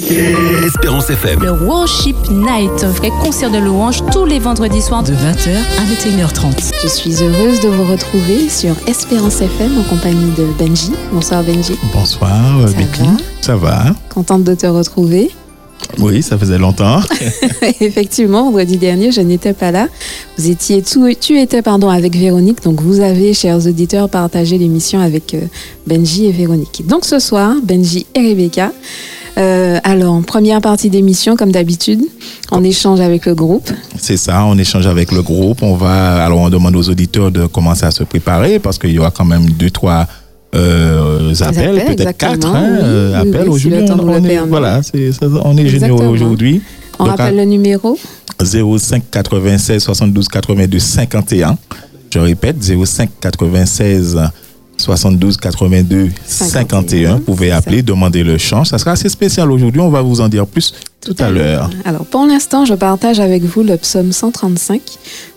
Espérance FM. Le Worship Night, un vrai concert de louange tous les vendredis soirs de 20h à 21h30. Je suis heureuse de vous retrouver sur Espérance FM en compagnie de Benji. Bonsoir Benji. Bonsoir Ça Becky. va Ça va Contente de te retrouver. Oui, ça faisait longtemps. Effectivement, vendredi dernier, je n'étais pas là. Vous étiez tout, tu étais pardon avec Véronique, donc vous avez, chers auditeurs, partagé l'émission avec euh, Benji et Véronique. Donc ce soir, Benji et Rebecca. Euh, alors, première partie d'émission, comme d'habitude, on échange avec le groupe. C'est ça, on échange avec le groupe. On va, alors on demande aux auditeurs de commencer à se préparer parce qu'il y aura quand même deux, trois euh, appels, appels, peut-être quatre hein, oui, euh, appels oui, aujourd'hui. on, est, voilà, c'est, ça, on est généreux aujourd'hui. On Donc, rappelle le numéro 05 96 72 82 51. Je répète, 05 96 72 82 51. Vous pouvez appeler, demander le chant. Ça sera assez spécial aujourd'hui. On va vous en dire plus tout à l'heure. Alors, pour l'instant, je partage avec vous le psaume 135.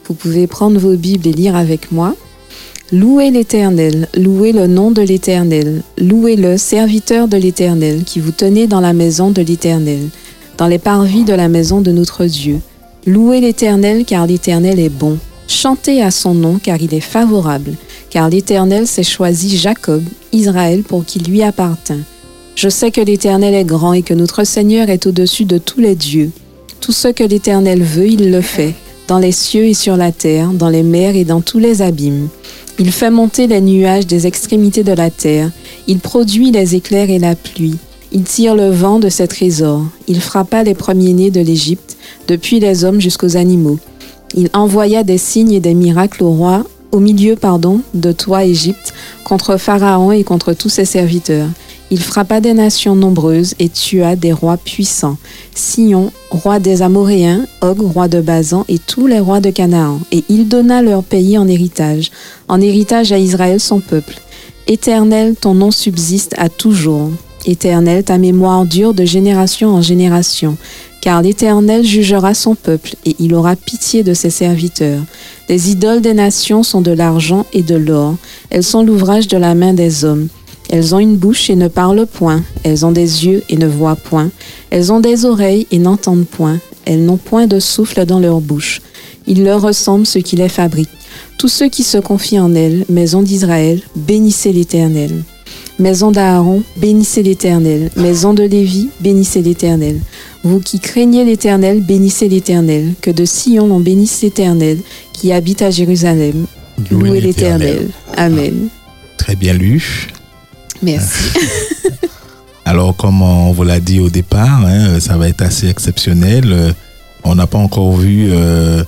Vous pouvez prendre vos Bibles et lire avec moi. Louez l'Éternel, louez le nom de l'Éternel, louez le serviteur de l'Éternel, qui vous tenez dans la maison de l'Éternel, dans les parvis de la maison de notre Dieu. Louez l'Éternel, car l'Éternel est bon. Chantez à son nom, car il est favorable, car l'Éternel s'est choisi Jacob, Israël, pour qu'il lui appartint. Je sais que l'Éternel est grand et que notre Seigneur est au-dessus de tous les dieux. Tout ce que l'Éternel veut, il le fait, dans les cieux et sur la terre, dans les mers et dans tous les abîmes. Il fait monter les nuages des extrémités de la terre. Il produit les éclairs et la pluie. Il tire le vent de ses trésors. Il frappa les premiers-nés de l'Égypte, depuis les hommes jusqu'aux animaux. Il envoya des signes et des miracles au roi, au milieu, pardon, de toi, Égypte, contre Pharaon et contre tous ses serviteurs. Il frappa des nations nombreuses et tua des rois puissants. Sion, roi des Amoréens, Og, roi de Bazan, et tous les rois de Canaan. Et il donna leur pays en héritage, en héritage à Israël son peuple. Éternel, ton nom subsiste à toujours. Éternel, ta mémoire dure de génération en génération. Car l'Éternel jugera son peuple, et il aura pitié de ses serviteurs. Les idoles des nations sont de l'argent et de l'or. Elles sont l'ouvrage de la main des hommes. Elles ont une bouche et ne parlent point. Elles ont des yeux et ne voient point. Elles ont des oreilles et n'entendent point. Elles n'ont point de souffle dans leur bouche. Il leur ressemble ce qui les fabrique. Tous ceux qui se confient en elles, maison d'Israël, bénissez l'Éternel. Maison d'Aaron, bénissez l'Éternel. Maison de Lévi, bénissez l'Éternel. Vous qui craignez l'Éternel, bénissez l'Éternel. Que de Sion on bénisse l'Éternel, qui habite à Jérusalem. Louez l'Éternel. Amen. Très bien lu. Merci. Alors, comme on vous l'a dit au départ, hein, ça va être assez exceptionnel. Euh, On n'a pas encore vu euh,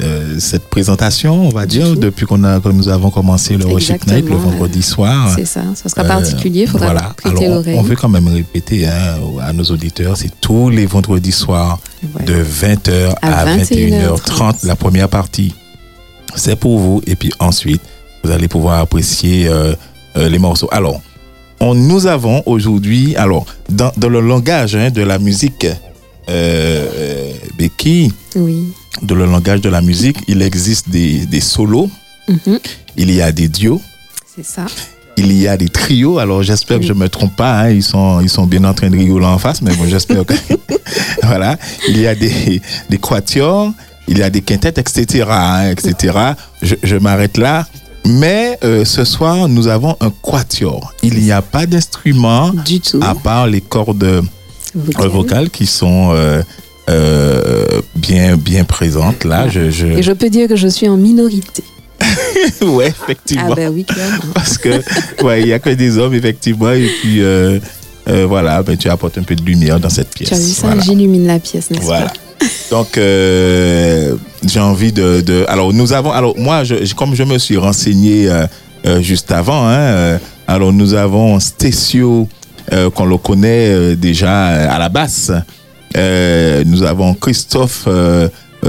euh, cette présentation, on va Du dire, tout. depuis qu'on a, que nous avons commencé le Worship Night le vendredi soir. C'est ça. Ça sera Euh, particulier. Il faudra voilà. prêter on- l'oreille. on veut quand même répéter hein, à nos auditeurs, c'est tous les vendredis soirs de 20h À à, 21h30. 21h30, la première partie. C'est pour vous. Et puis ensuite, vous allez pouvoir apprécier euh, euh, les morceaux. Alors, on, nous avons aujourd'hui, alors, dans, dans le langage hein, de la musique, euh, euh, Becky, Oui. dans le langage de la musique, il existe des, des solos, Mhm. il y a des duos, C'est ça. il y a des trios. Alors, j'espère que je me trompe pas. hein, ils, sont, ils sont bien en train de rigoler en face, mais bon, j'espère que. voilà. Il y a des, des quatuors, il y a des quintettes, etc. hein, etc. Je, je m'arrête là. Mais euh, ce soir, nous avons un quatuor. Il n'y a pas d'instrument Du tout. à part les cordes euh, Vocal. vocales qui sont euh, euh, bien, bien présentes là. Je, je... Et je peux dire que je suis en minorité. ouais, effectivement. Ah ben oui, clairement. parce que ouais, il y a que des hommes effectivement et puis euh, euh, voilà, ben tu apportes un peu de lumière dans cette pièce. Tu as vu ça? Voilà. J'illumine la pièce, n'est-ce Voilà. pas? Donc euh, j'ai envie de, de- alors nous avons alors moi je, comme je me suis renseigné juste avant hein, alors nous avons Stécio euh, qu'on le connaît euh, déjà à la basse. Euh, nous avons Christophe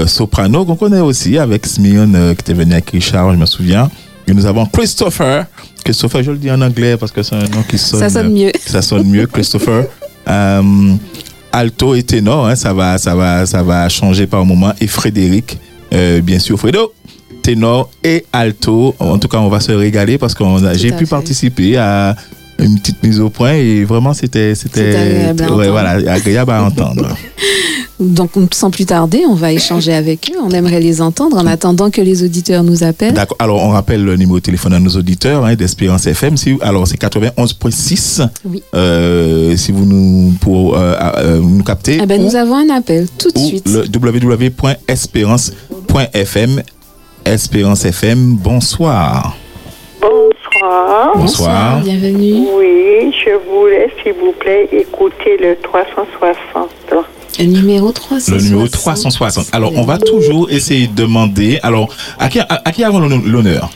Soprano qu'on connaît aussi avec Smion qui était venu avec Richard, je me souviens. Et nous avons Christopher. Christopher, je le dis en anglais parce que c'est un nom qui sonne. Ça sonne mieux. Ça sonne mieux, Christopher. Alto et ténor, hein, ça va, ça va, ça va changer par moment. Et Frédéric, bien sûr, Fredo, ténor et alto. En tout cas, on va se régaler parce que j'ai pu fait. participer à une petite mise au point et vraiment c'était C'était agréable à ouais, entendre. voilà agréable à entendre. Donc, sans plus tarder, on va échanger avec eux. On aimerait les entendre en attendant que les auditeurs nous appellent. D'accord. Alors on rappelle le numéro de téléphone à nos auditeurs hein, d'Espérance FM. Si, alors c'est 91.6. Oui. Euh, si vous nous pour euh, euh, nous capter. Eh ben, ou- nous avons un appel tout de suite. le www.espérance.fm. Espérance FM, bonsoir. Bonsoir. Bonsoir. Bienvenue. Oui, je voulais, s'il vous plaît, écouter le 360. Le numéro 360. Le numéro 360. Alors, on va toujours essayer de demander. Alors, à qui, à, à qui avons l'honneur?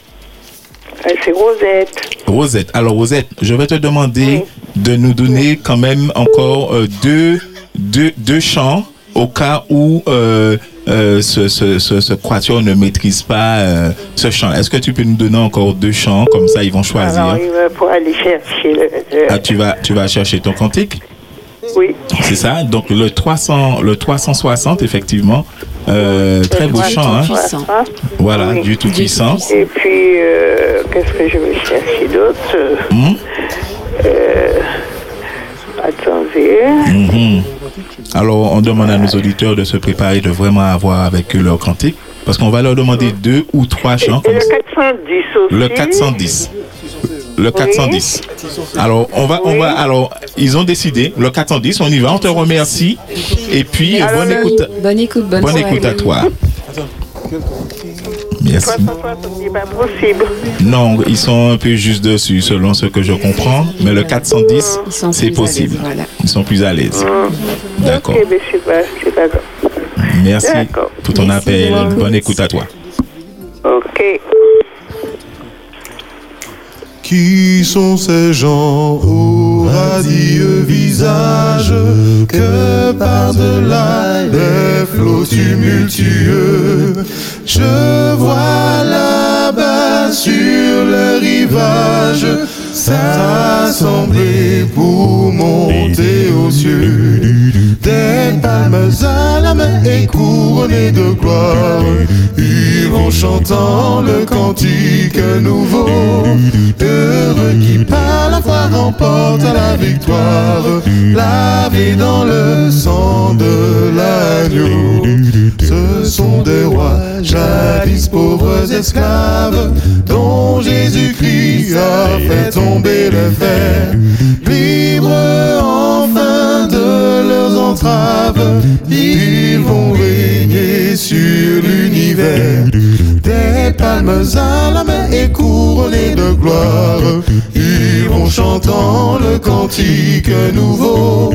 Euh, C'est Rosette. Rosette. Alors, Rosette, je vais te demander de nous donner quand même encore euh, deux, deux, deux chants au cas où euh, euh, ce, ce, ce, ce quatuor ne maîtrise pas euh, ce chant. Est-ce que tu peux nous donner encore deux chants? Comme ça, ils vont choisir. Alors, il va pour aller chercher le. le- Ah, tu vas, tu vas chercher ton cantique? Oui. C'est ça? Donc le 300, le 360 effectivement, euh, très beau chant. Hein? 360. Voilà, Oui. du tout puissant. Et puis, euh, qu'est-ce que je vais chercher d'autre? Mhm. Euh. Alors on demande à nos auditeurs de se préparer, de vraiment avoir avec eux leur cantique, parce qu'on va leur demander deux ou trois chants. Et Comme le ça. 410 aussi. Le 410. Le 410. Alors, on va, on va, alors, ils ont décidé, le 410, on y va, on te remercie. Et puis, Alors, bonne écoute, Bonne écoute, bonne, écoute à toi. Merci. 360, c'est pas possible. Non, ils sont un peu juste dessus, selon ce que je comprends. Mais le 410, Ils sont c'est l'aise, possible. voilà. Ils sont plus à l'aise. D'accord. Ok, mais c'est pas, c'est pas grave. Merci D'accord. pour ton Merci appel. Bonne écoute. à toi. Ok. Qui sont ces gens radieux visage que par-delà les flots tumultueux. Je vois là-bas sur le rivage s'assembler pour monter aux cieux. Des palmes à la main et couronnées de gloire ils vont chantant le cantique nouveau. Heureux qui par la foi remporte la victoire. Lavé dans le sang de l'agneau ce sont des rois jadis pauvres esclaves dont Jésus-Christ a fait tomber le fer libres enfin de leurs entraves ils vont régner sur l'univers. Des palmes à la main et couronnés de gloire ils vont chantant le cantique nouveau.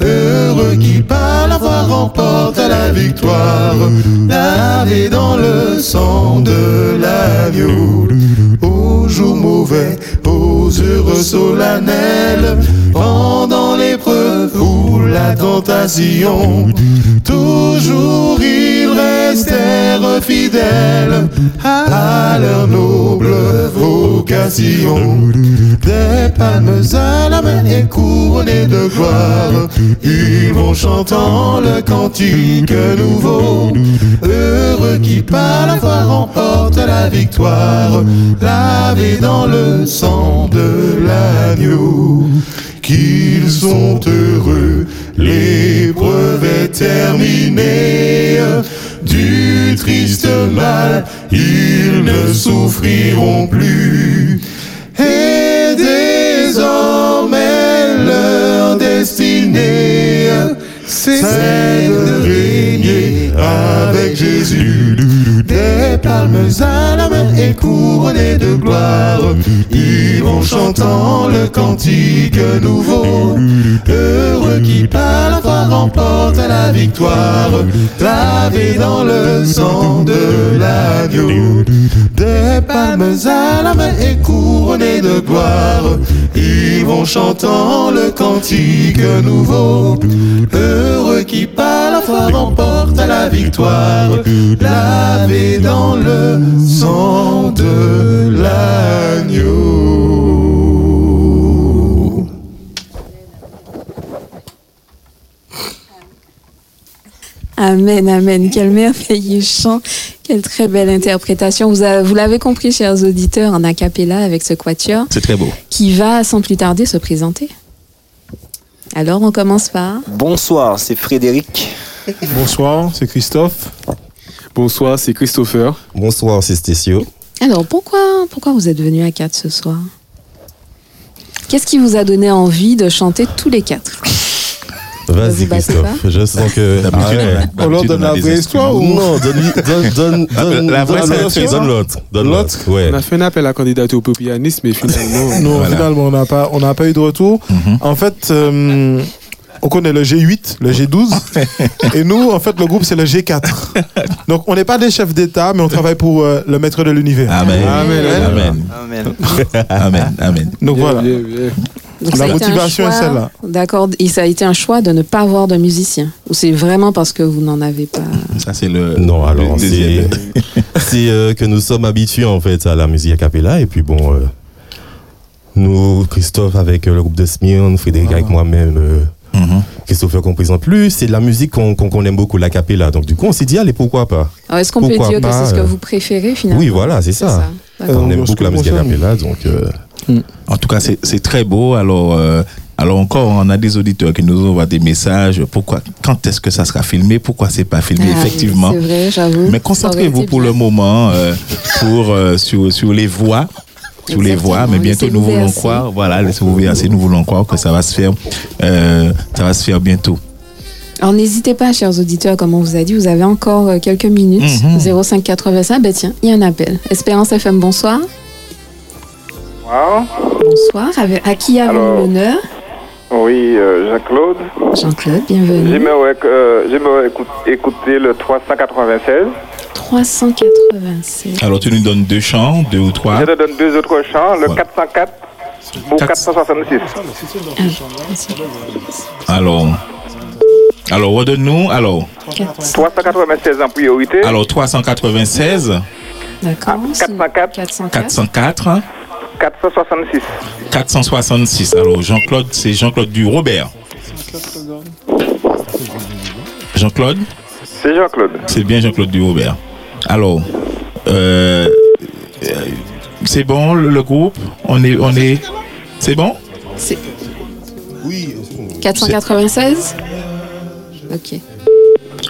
Heureux qui par la voix remporte la victoire. Lavé dans le sang de l'agneau mauvais. Aux heureux solennels pendant l'épreuve ou la tentation toujours ils restèrent fidèles à leur noble vocation. Des palmes à la main et couronnés de gloire ils vont chantant le cantique nouveau. Heureux qui par la foi remporte la victoire dans le sang de l'agneau qu'ils sont heureux, l'épreuve est terminée. Du triste mal, ils ne souffriront plus. Et désormais, leur destinée, c'est de régner avec Jésus. Des palmes à la main et couronnés de gloire, ils vont chantant le cantique nouveau. Heureux qui par la foi remporte la victoire, lavé dans le sang de l'agneau. Des palmes à la main et couronnés de gloire, ils vont chantant le cantique nouveau. Heureux qui par la foi remporte la victoire, lavé dans le sang de l'agneau. Amen, amen. Quel merveilleux chant. Quelle très belle interprétation. Vous, a- vous l'avez compris, chers auditeurs, en a cappella avec ce quatuor C'est très beau. qui va sans plus tarder se présenter. Alors, on commence par. Bonsoir, c'est Frédéric. Bonsoir, c'est Christophe. Bonsoir, c'est Christopher. Bonsoir, c'est Stécio. Alors, pourquoi, pourquoi vous êtes venus à quatre ce soir? Qu'est-ce qui vous a donné envie de chanter tous les quatre? Vas-y, Christophe. Je sens que. Ah ouais. on leur donne la vraie histoire ou Non, donne-lui, donne, donne, donne, La vraie, donne, la donne, donne l'autre. Donne L'autre ouais. On a fait un appel à candidature pour pianiste, mais finalement. Non, Voilà. finalement, on n'a pas, on n'a pas eu de retour. Mhm. En fait, euh, on connaît le G8, le G12, et nous, en fait, le groupe, c'est le G4. Donc, on n'est pas des chefs d'État, mais on travaille pour euh, le maître de l'univers. Amen. Amen, Amen. Amen. Amen. Amen. Donc voilà. Donc, La motivation est celle-là. D'accord. Et ça a été un choix de ne pas avoir de musicien Ou c'est vraiment parce que vous n'en avez pas? Ça, c'est le. Non, alors, c'est euh, que nous sommes habitués en fait à la musique a cappella. Et puis bon, euh, nous, Christophe avec euh, le groupe de Smyrne, Frédéric avec moi-même, Mhm. Christopher qu'on présente plus, c'est de la musique qu'on qu'on qu'on aime beaucoup, la cappella. Donc du coup, on s'est dit, allez, pourquoi pas? Alors, Est-ce qu'on peut dire que c'est ce que euh, vous préférez finalement? Oui, voilà, c'est C'est ça. D'accord. Euh, On aime en beaucoup la musique a concerne- cappella, donc... euh, En tout cas, c'est c'est très beau. Alors, euh, alors encore, on a des auditeurs qui nous envoient des messages. Pourquoi, quand est-ce que ça sera filmé? Pourquoi c'est pas filmé? Ah oui, Effectivement. C'est vrai, j'avoue. Mais concentrez-vous pour bien. le moment euh, pour euh, sur sur les voix. Sur les voix, mais bientôt nous voulons verser. croire, voilà, laissez-vous verser, nous voulons croire que ça va se faire, euh, ça va se faire bientôt. Alors n'hésitez pas, chers auditeurs, comme on vous a dit, vous avez encore euh, quelques minutes. 0585, ben tiens, il y a un appel. Espérance FM, bonsoir. Wow. Bonsoir. À qui avez-vous Alors- l'honneur? Oui, euh, Jean-Claude. Jean-Claude, bienvenue. J'aimerais euh, j'aimerais écou- écouter le 396. 396. Alors tu nous donnes deux chants, deux ou trois. Je te donne deux autres chants, le Ouais. 404 ou Quatre- 466. Alors, alors redonne-nous. Alors, 396 en priorité. alors 396, D'accord. c'est 404. 404. 404, 466. 466. Alors Jean-Claude, c'est Jean-Claude du Robert. Jean-Claude, C'est Jean-Claude. c'est bien Jean-Claude du Robert. Alors, euh, c'est bon le, le groupe. On est, on est, c'est bon? C'est 496 Ok.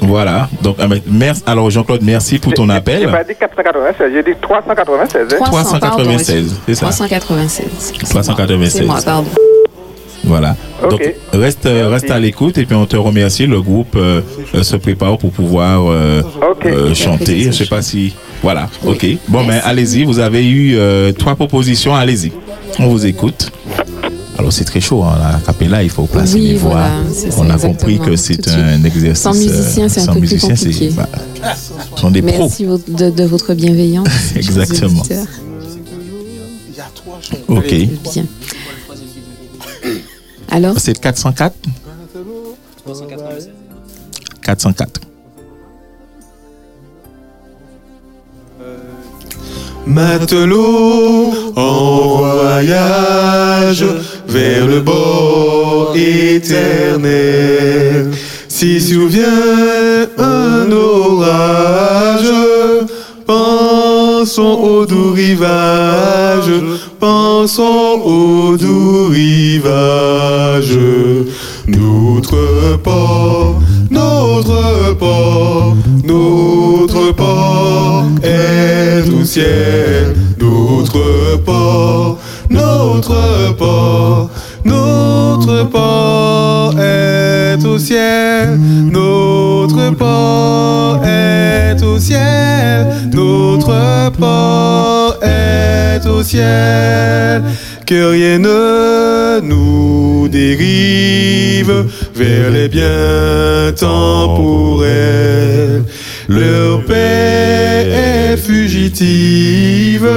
Voilà. Donc, euh, merci. Alors Jean-Claude, merci pour ton J'ai appel. pas dit 496, j'ai dit 396. hein. 300, pardon, 396, c'est ça? 396. C'est 396. moi, pardon. Voilà. Donc reste euh, reste à l'écoute et puis on te remercie. Le groupe euh, se prépare pour pouvoir euh, euh, chanter. Je sais pas si voilà. Ok. Bon ben allez-y. Vous avez eu euh, trois propositions. Allez-y. On vous écoute. Alors c'est très chaud. Hein, la capella, il faut placer Oui, les voix. voilà, c'est ça, on a compris que c'est un exercice. Sans musicien, c'est un sans peu plus musicien, c'est- compliqué. bah, sont des pros. Merci de, de votre bienveillance. Exactement. Ok. Bien. Alors, C'est 404 404. Matelot en voyage vers le bord éternel. Si survient un orage, pensons au doux rivage, pensons au doux rivage. Notre port, notre port, notre port est au ciel. Notre port, notre port, notre port est au ciel. Notre port est au ciel. Notre port est au ciel. Que rien ne nous dérive vers les biens temporels. Leur paix est fugitive.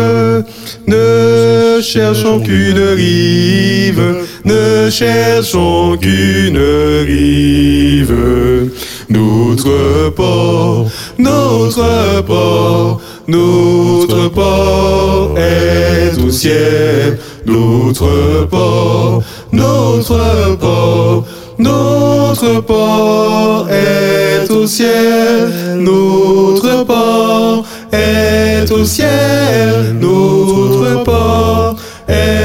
Ne cherchons qu'une rive, ne cherchons qu'une rive. Notre port, notre port, notre port est au ciel. Notre port, notre port, notre port est au ciel, notre port est au ciel, notre port est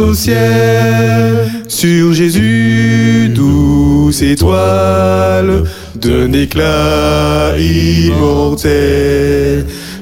au ciel. Sur Jésus, douce étoile, d'un éclat immortel,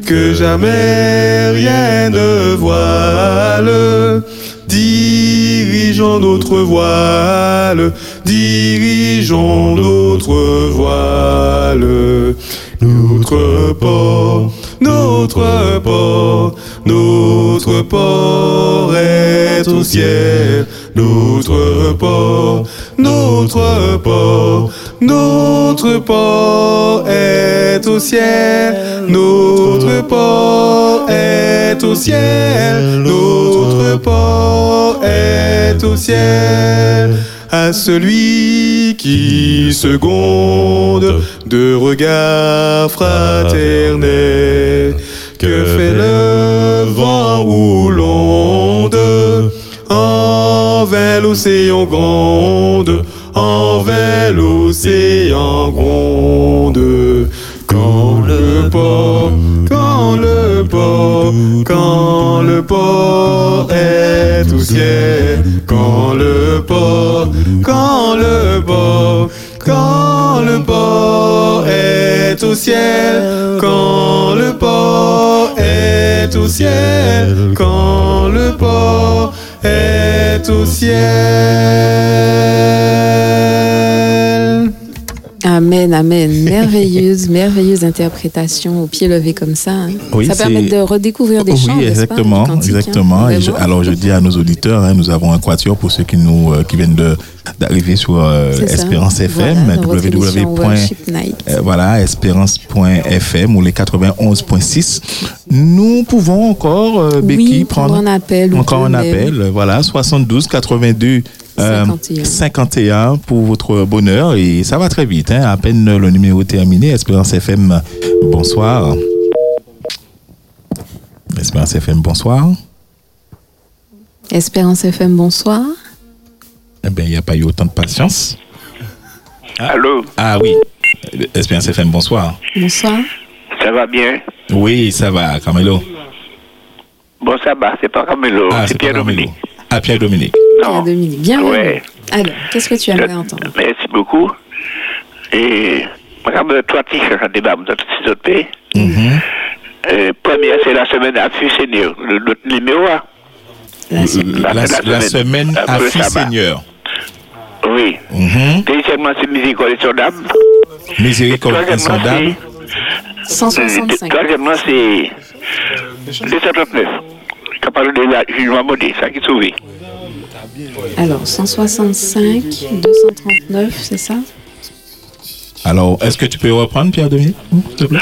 que jamais rien ne voile. Dirigeons notre voile, dirigeons notre voile. Notre port, notre port, notre port est au ciel. Notre port, notre port, notre port est au ciel. Notre port est au ciel. Notre port est au ciel. À celui qui seconde de regard fraternel, que fait le vent ou l'onde envers l'océan gronde, envers l'océan gronde. Quand le port, quand le port, quand le port est au ciel, quand le port, quand le port, quand le port est quand le port est au ciel, quand le port est au ciel. Amen, amen. Merveilleuse, merveilleuse interprétation au pied levé comme ça. hein. Oui, ça permet de redécouvrir des oui, chants, pas, exactement, hein. exactement. Et je- alors je dis à nos auditeurs, hein, nous avons un quatuor pour ceux qui nous euh, qui viennent de d'arriver sur euh, ça. Espérance FM, Voilà, Night. euh, voilà, espérance.fm ou les 91.6. Nous pouvons encore, euh, Becky, oui, prendre un appel. encore un appel. Voilà, 72 82 euh, 51. 51 pour votre bonheur et ça va très vite. Hein, à peine le numéro terminé. Espérance FM, bonsoir. Espérance FM, bonsoir. Espérance FM, bonsoir. Eh bien, il n'y a pas eu autant de patience. Allô, Ah oui, Espérance FM, bonsoir. Bonsoir. ça va bien? Oui, ça va, Camelo. Bon, ça va, c'est pas Camelo, Ah, c'est. Pierre-Dominique. Ah, Pierre-Dominique. Pierre Dominique, bienvenue. Ouais. Alors, qu'est-ce que tu aimerais entendre Merci beaucoup. Et, regarde, toi, tu cherches un débat dans tous ces autres pays. Mhm. Euh, première, c'est la semaine à Fus Seigneur, le, le numéro 1. La semaine. La, la semaine à sabbat. Seigneur. Oui. Mhm. Deuxièmement, c'est Miséricorde et son âme. Miséricorde insondable. c'est- 165. Troisièmement, c'est 239. Qui parle de la jugement maudit, ça qui est sauvé. Alors, 165, 239, c'est ça? Alors, est-ce que tu peux reprendre, Pierre-Dominique s'il te plaît?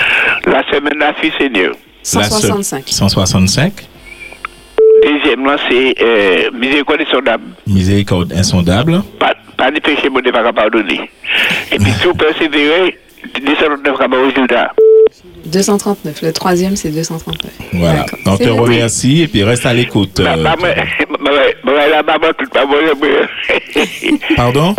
La semaine Fus Seigneur. La se- 165. 165. Deuxièmement, c'est euh, Miséricorde âme. Miséricorde insondable. pas, pas de péché, mon Dieu pas pardonner. Et puis, si vous persévérez, 239 pas au résultat. 239. Le troisième, c'est 239. Voilà. On te remercie et puis reste à l'écoute. Bah, euh, bah, bah, bah, bah, tout, bah. Pardon?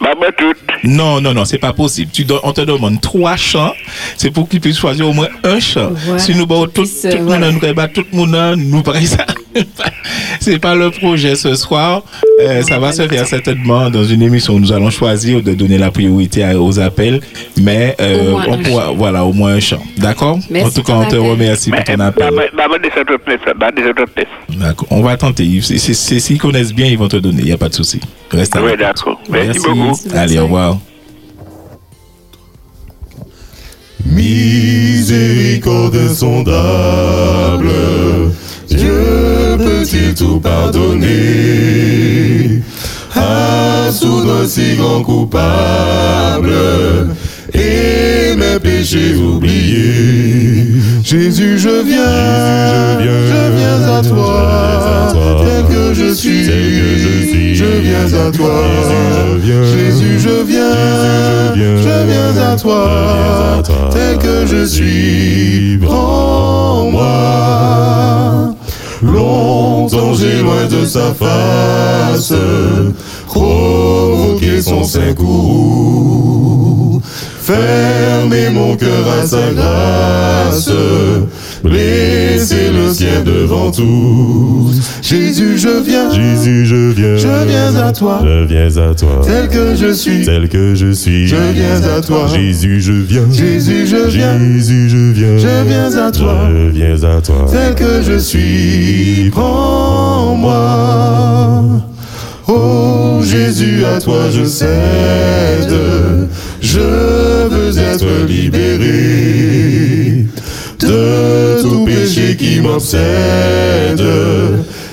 Bah, tout. Non, non, non, c'est pas possible. Tu don- on te demande trois chants. C'est pour qu'ils puissent choisir au moins un chant. Voilà. Si nous bon, tout, Puisse, tout euh, le monde, nous bah, tout le monde, nous ça. c'est pas le projet ce soir. Euh, ça va se faire certainement dans une émission où nous allons choisir de donner la priorité à- aux appels. Mais euh, Au on pourra, voilà, au moins un chant. D'accord? En tout cas, on te remercie pour ton appel. moi, 239, là, 239. D'accord. On va tenter. S'ils connaissent bien, ils vont te donner. Il n'y a pas de souci. Reste à Oui, d'accord. Merci beaucoup. Merci. Allez, au revoir. Miséricorde insondable, Dieu peut-il tout pardonner? À soudain si grand coupable. Et mes péchés oubliés. Jésus, je viens, je viens à toi, tel que je suis, je viens à toi. Jésus, je viens, je viens. À toi, tel que je suis, prends-moi. Longtemps j'ai loin de sa face, provoqué son saint. Fermez mon cœur à sa grâce. Laissez le ciel devant tous. Jésus, je viens. Jésus, je viens. Je viens à toi. Je viens à toi. Tel que je suis. Tel que je suis. Je viens à toi. Jésus, je viens. Jésus, je viens. Jésus, je viens. Je viens à toi. Je viens à toi. Tel que je suis. Prends-moi. Oh Jésus, à toi je cède. Je veux être libéré de tout péché qui m'obsède.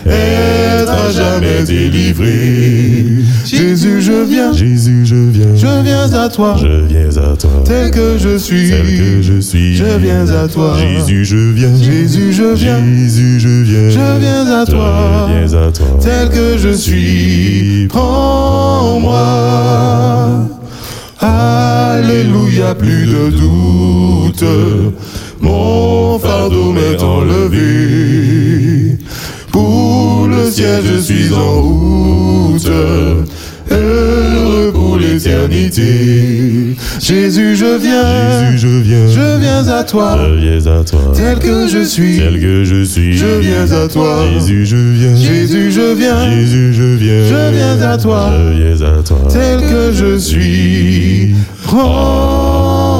Être à jamais délivré. Jésus, je viens. Jésus, je viens. Je viens à toi. Je viens à toi. Tel que je suis. Tel que je suis. Je viens à toi. Jésus, je viens. Jésus, je viens. Jésus, je viens. Je viens à toi. Je viens à toi. Tel que je suis. Prends-moi. Alléluia, plus de doute. Mon fardeau m'est enlevé. Pour le ciel, je suis en route. Heureux pour l'éternité. Jésus, je viens. Jésus, je viens. Je viens à toi. Je viens à toi. Tel que je suis. Tel que je suis. Je viens à toi. Jésus, je viens. Jésus, je viens. Jésus, je viens. Je viens à toi. Je viens à toi. Tel que je suis. Prends-moi.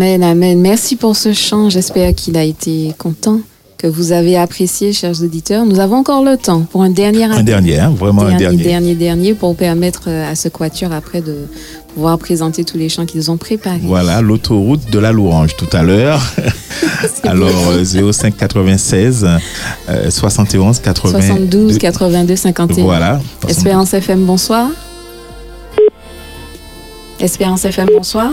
Amen, amen. Merci pour ce chant. J'espère qu'il a été content, que vous avez apprécié, chers auditeurs. Nous avons encore le temps pour un dernier Un dernier, hein, vraiment un dernier, dernier. dernier, dernier, pour permettre euh, à ce quatuor après de pouvoir présenter tous les chants qu'ils ont préparés. Voilà, l'autoroute de la louange tout à l'heure. Alors, euh, 05 96 euh, 71 80. 72 82 51. Voilà. Espérance FM, bonsoir. Espérance FM, bonsoir.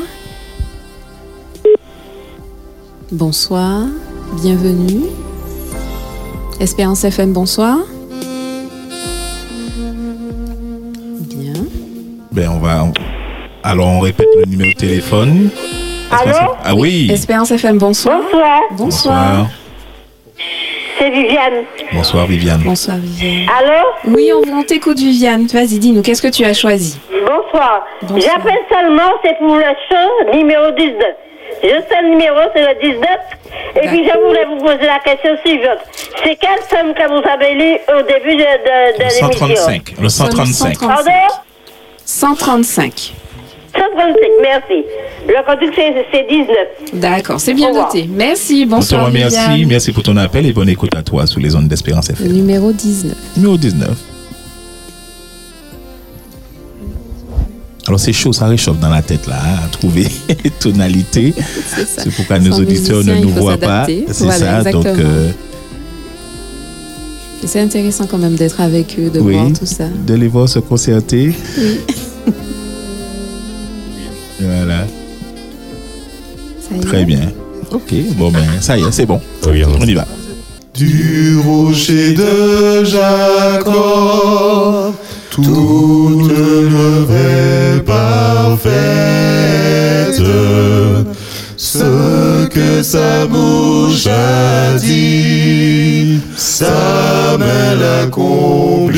Bonsoir, bienvenue. Espérance FM, bonsoir. Bien. Ben, on va. Alors, on répète le numéro de téléphone. Allô Ah oui. Espérance FM, bonsoir. Bonsoir. Bonsoir. C'est Viviane. Bonsoir, Viviane. Bonsoir, Viviane. Allô Oui, on, on t'écoute, Viviane. Vas-y, dis-nous, qu'est-ce que tu as choisi Bonsoir. Bonsoir. J'appelle seulement, c'est pour le chant numéro 19. Juste un numéro, c'est le 19. Et puis, je voulais vous poser la question suivante. C'est quelle somme que vous avez lu au début de, de, de Le l'émission 135. Le 135. Pardon? 135. 135, merci. Le conduit, c'est c'est 19. D'accord, c'est bien noté. Merci, On te bonsoir, remercie. Viviane. Merci pour ton appel et bonne écoute à toi sous les ondes d'Espérance Le FM. numéro 19. Numéro 19. Alors c'est chaud, ça réchauffe dans la tête là, hein, à trouver tonalité. C'est ça. C'est pourquoi nos auditeurs musicien, ne nous voient pas. C'est Voilà, ça. Donc euh, C'est intéressant quand même d'être avec eux, de oui, voir tout ça. de les voir se concerter. Oui. Voilà, Ça y est. très bien. Ok, bon ben ça y est, c'est bon. Oui, On y va. Du rocher de Jacob, toute l'œuvre est parfaite. Ce que sa bouche a dit, sa main l'accomplira.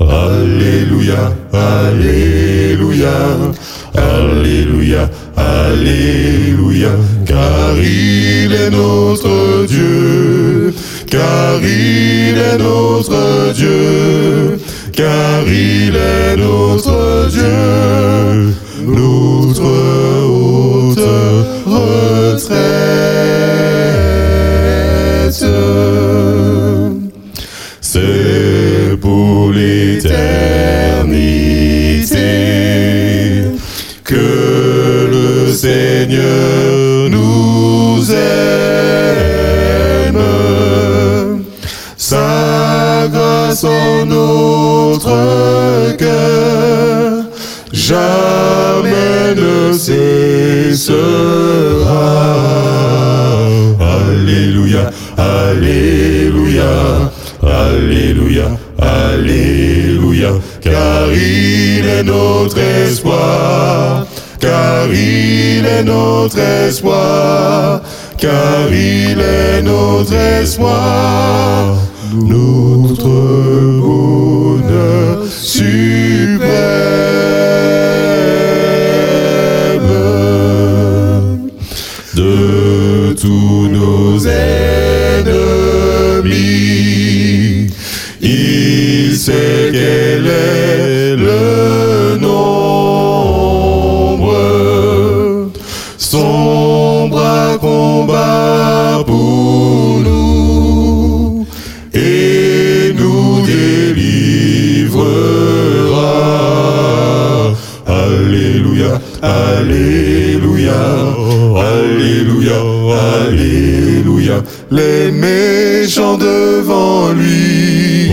Alléluia, Alléluia, Alléluia, Alléluia, car il est notre Dieu, car il est notre Dieu, car il est notre Dieu, notre haute retraite. C'est pour l'éternité que le Seigneur En notre cœur jamais ne cessera. Alléluia, Alléluia, Alléluia, Alléluia, car il est notre espoir, car il est notre espoir, car il est notre espoir, notre bonheur suprême de tous nos ennemis. Il sait quel est le nombre. Son bras combat Alléluia, Alléluia, Alléluia. Les méchants devant lui,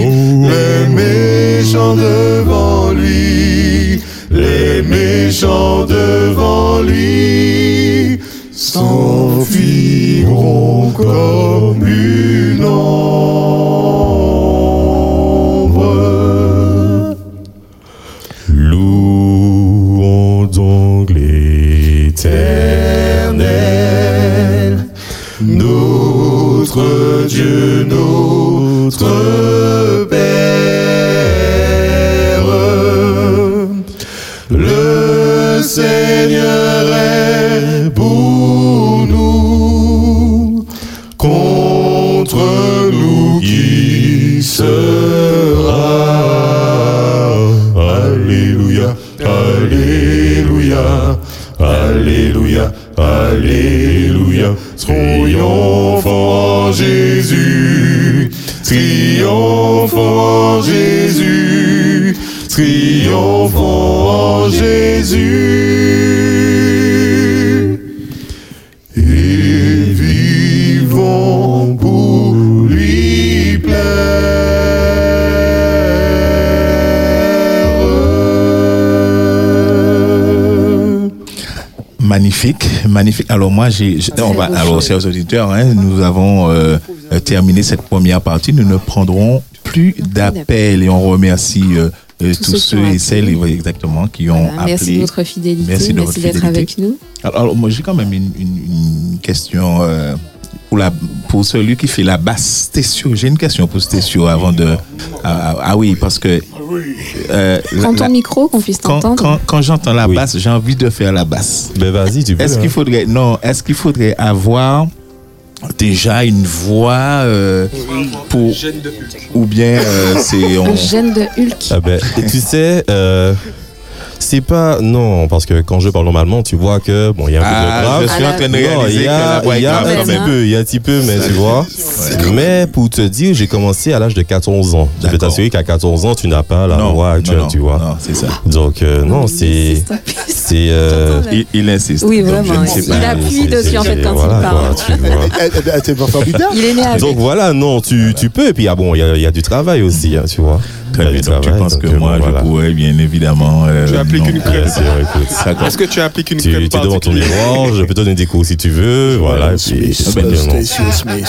les méchants devant lui, les méchants devant lui s'enfuiront comme notre Dieu, notre Père. Le Seigneur est pour nous, contre nous qui sera. Alléluia, Alléluia, Alléluia, Alléluia. Jésus, triomphant en Jésus, triomphant en Jésus. Magnifique, magnifique. Alors moi, j'ai, on va, alors chers auditeurs, hein, nous avons euh, euh, terminé cette première partie. Nous ne prendrons plus d'appels et on remercie euh, tous, ceux et celles oui, exactement qui ont Voilà, appelé. merci de votre fidélité, Merci d'être avec nous. Alors, alors, moi, j'ai quand même une, une- une question euh, pour, la, pour celui qui fait la basse. Stécio, j'ai une question pour Stécio avant de. Ah, ah, ah oui, parce que. euh, la- Prends ton la- micro qu'on puisse quand, t'entendre. quand, quand j'entends la basse, j'ai envie de faire la basse. Ben vas-y, tu peux. Est-ce hein. qu'il faudrait non Est-ce qu'il faudrait avoir déjà une voix euh, pour ou bien euh, c'est on... Le gène de Hulk. Ah ben, et tu sais, euh, c'est pas. Non, parce que quand je parle normalement, tu vois que, bon, il y a un Ah, peu de grave. je suis en train de réaliser il y que a, la voix est il y a grave un petit peu, il y a un petit peu, mais tu vois. Mais pour te dire, j'ai commencé à l'âge de 14 ans. Je peux t'assurer qu'à 14 ans, tu n'as pas la Non, voix actuelle, non, non, tu vois. non, c'est ça. Donc, euh, non, c'est. C'est. euh, il, il insiste. Oui, Donc, je vraiment. ne sais Il pas. appuie c'est- dessus, en fait, quand voilà, il parle. quoi, tu vois. Il est né avec. Donc voilà, non, tu, tu peux. Et puis, ah bon, il y a, il y a du travail aussi, hein, tu vois. Très Donc, tu penses que moi, je pourrais bien évidemment. euh, Tu appliques non. une crème. Est-ce que tu appliques une Tu, crème tu es devant ton miroir, je peux te donner des cours si tu veux, voilà, Smith, ben.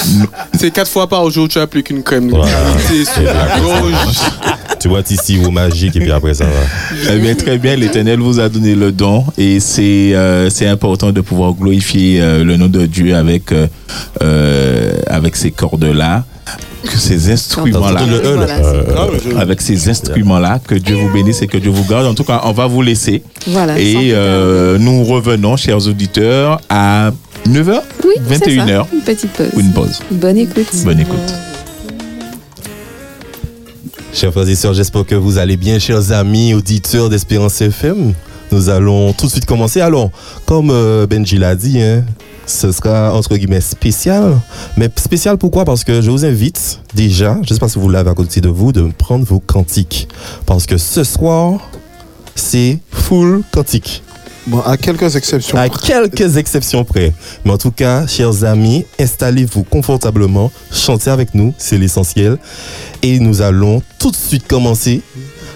C'est quatre fois par jour tu appliques une crème de Voilà. qualité sur la gorge. Tu vois, ici, au magique, et puis après ça va. Eh bien, très bien, l'Éternel vous a donné le don et c'est euh, c'est important de pouvoir glorifier euh, le nom de Dieu avec, euh, euh, avec ces cordes-là, que ces instruments-là. E, là. Voilà, Euh, Ah, Avec ces instruments-là, que Dieu vous bénisse et que Dieu vous garde. En tout cas, on va vous laisser. Voilà. Et euh, nous revenons, chers auditeurs, à 9h, tarder. oui, c'est 21 ça. heures. Une petite pause. une pause. Bonne écoute. Bonne écoute. Chers frères et sœurs, j'espère que vous allez bien, chers amis auditeurs d'Espérance FM. Nous allons tout de suite commencer. Alors, comme euh, Benji l'a dit, hein, ce sera entre guillemets spécial. Mais spécial pourquoi? Parce que je vous invite déjà, je ne sais pas si vous l'avez à côté de vous, de prendre vos cantiques. Parce que ce soir, c'est full cantique. Bon, à quelques exceptions. À quelques exceptions près. Mais en tout cas, chers amis, installez-vous confortablement, chantez avec nous, c'est l'essentiel. Et nous allons tout de suite commencer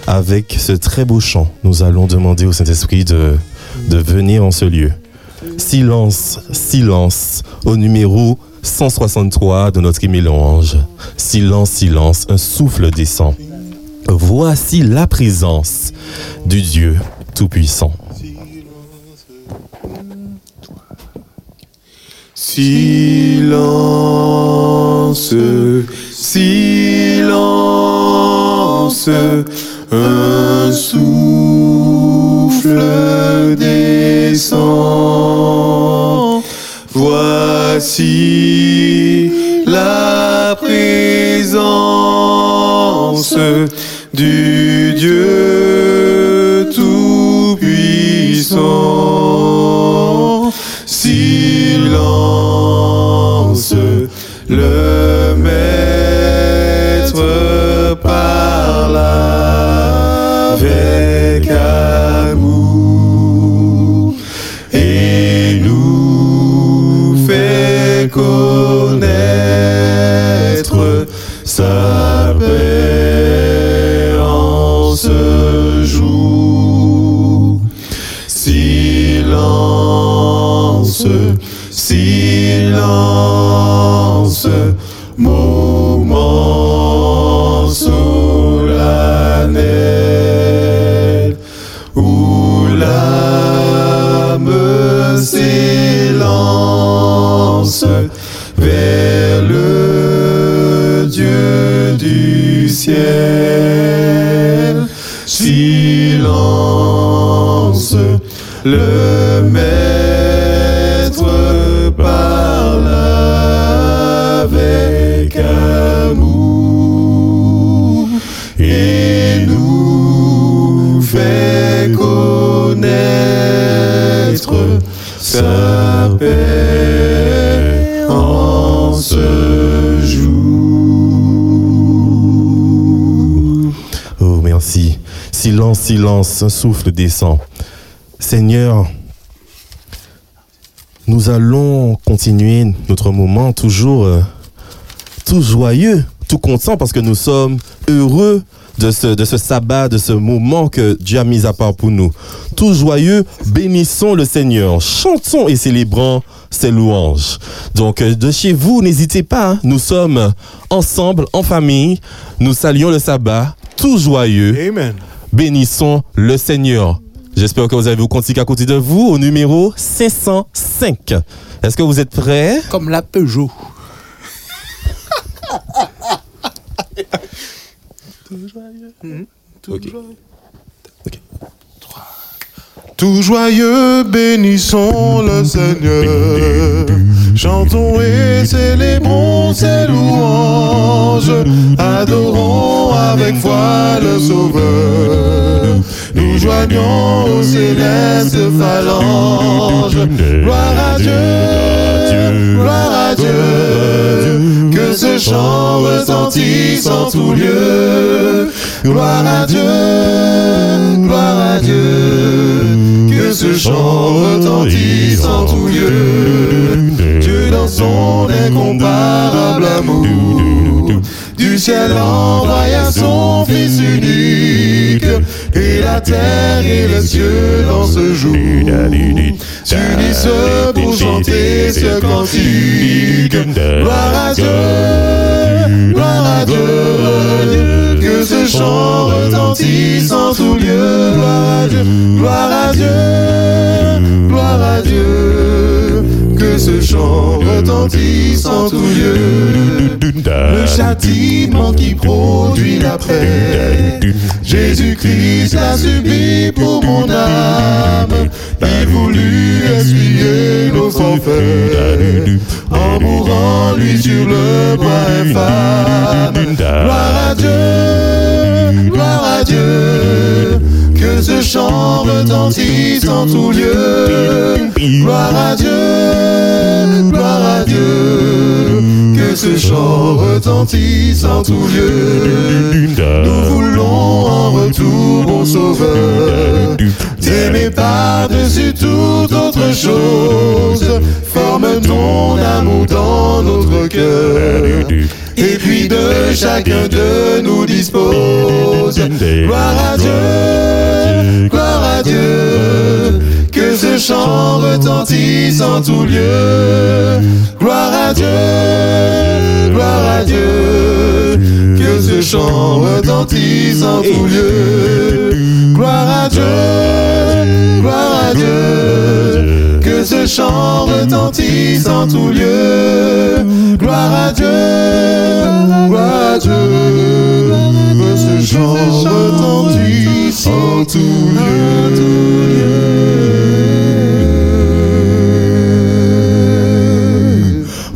avec ce très beau chant. Nous allons demander au Saint-Esprit de, de venir en ce lieu. Silence, silence, au numéro 163 de notre mélange. Silence, silence, un souffle descend. Voici la présence du Dieu Tout-Puissant. Silence, silence, un souffle descend. Voici la présence du Dieu Tout-Puissant. Silence, le connaître sa paix en ce jour. Silence, silence, le Maître parle avec amour et nous fait connaître sa paix en ce jour. Oh, merci. Silence, silence, un souffle descend. Seigneur, nous allons continuer notre moment toujours euh, tout joyeux, tout content parce que nous sommes heureux de ce, de ce sabbat, de ce moment que Dieu a mis à part pour nous. Tout joyeux, bénissons le Seigneur, chantons et célébrons ses louanges. Donc euh, de chez vous, n'hésitez pas, hein, nous sommes ensemble, en famille, nous saluons le sabbat, tout joyeux. Amen. Bénissons le Seigneur. J'espère que vous avez vos cantiques à côté de vous au numéro 505. Est-ce que vous êtes prêts? Comme la Peugeot. Tout joyeux, bénissons le Seigneur. Chantons et célébrons ses louanges. Adorons avec foi le Sauveur. Nous joignons aux célestes phalanges. Gloire à Dieu, gloire à Dieu. Que ce chant retentisse en tout lieu. Gloire à Dieu, gloire à Dieu. Ce chant retentisse en tout lieu. Dieu dans son incomparable amour. Du ciel envoya son Fils unique. Et la terre et les cieux dans ce jour s'unissent pour chanter ce cantique. Gloire à Dieu, gloire à Dieu. Que ce chant retentisse en tout lieu. Gloire à Dieu, gloire à Dieu, gloire à Dieu. Ce chant retentisse en tout lieu. Le châtiment qui produit la paix. Jésus-Christ l'a subi pour mon âme. Il voulut essuyer nos forfaits. En mourant lui sur le bois infâme. Gloire à Dieu, gloire à Dieu. Que ce chant retentisse en tout lieu. Gloire à Dieu, gloire à Dieu. Que ce chant retentisse en tout lieu. Nous voulons en retour, mon sauveur, t'aimer par-dessus toute autre chose. Forme ton amour dans notre cœur. Et puis de chacun de nous dispose. Gloire à Dieu, gloire à Dieu. Que ce chant retentisse en tout lieu. Gloire à Dieu, gloire à Dieu. Que ce chant retentisse en tout lieu. Gloire à Dieu, gloire à Dieu. Que ce chant retentisse en tout lieu. Gloire à Dieu, Que ce chant retentisse en tout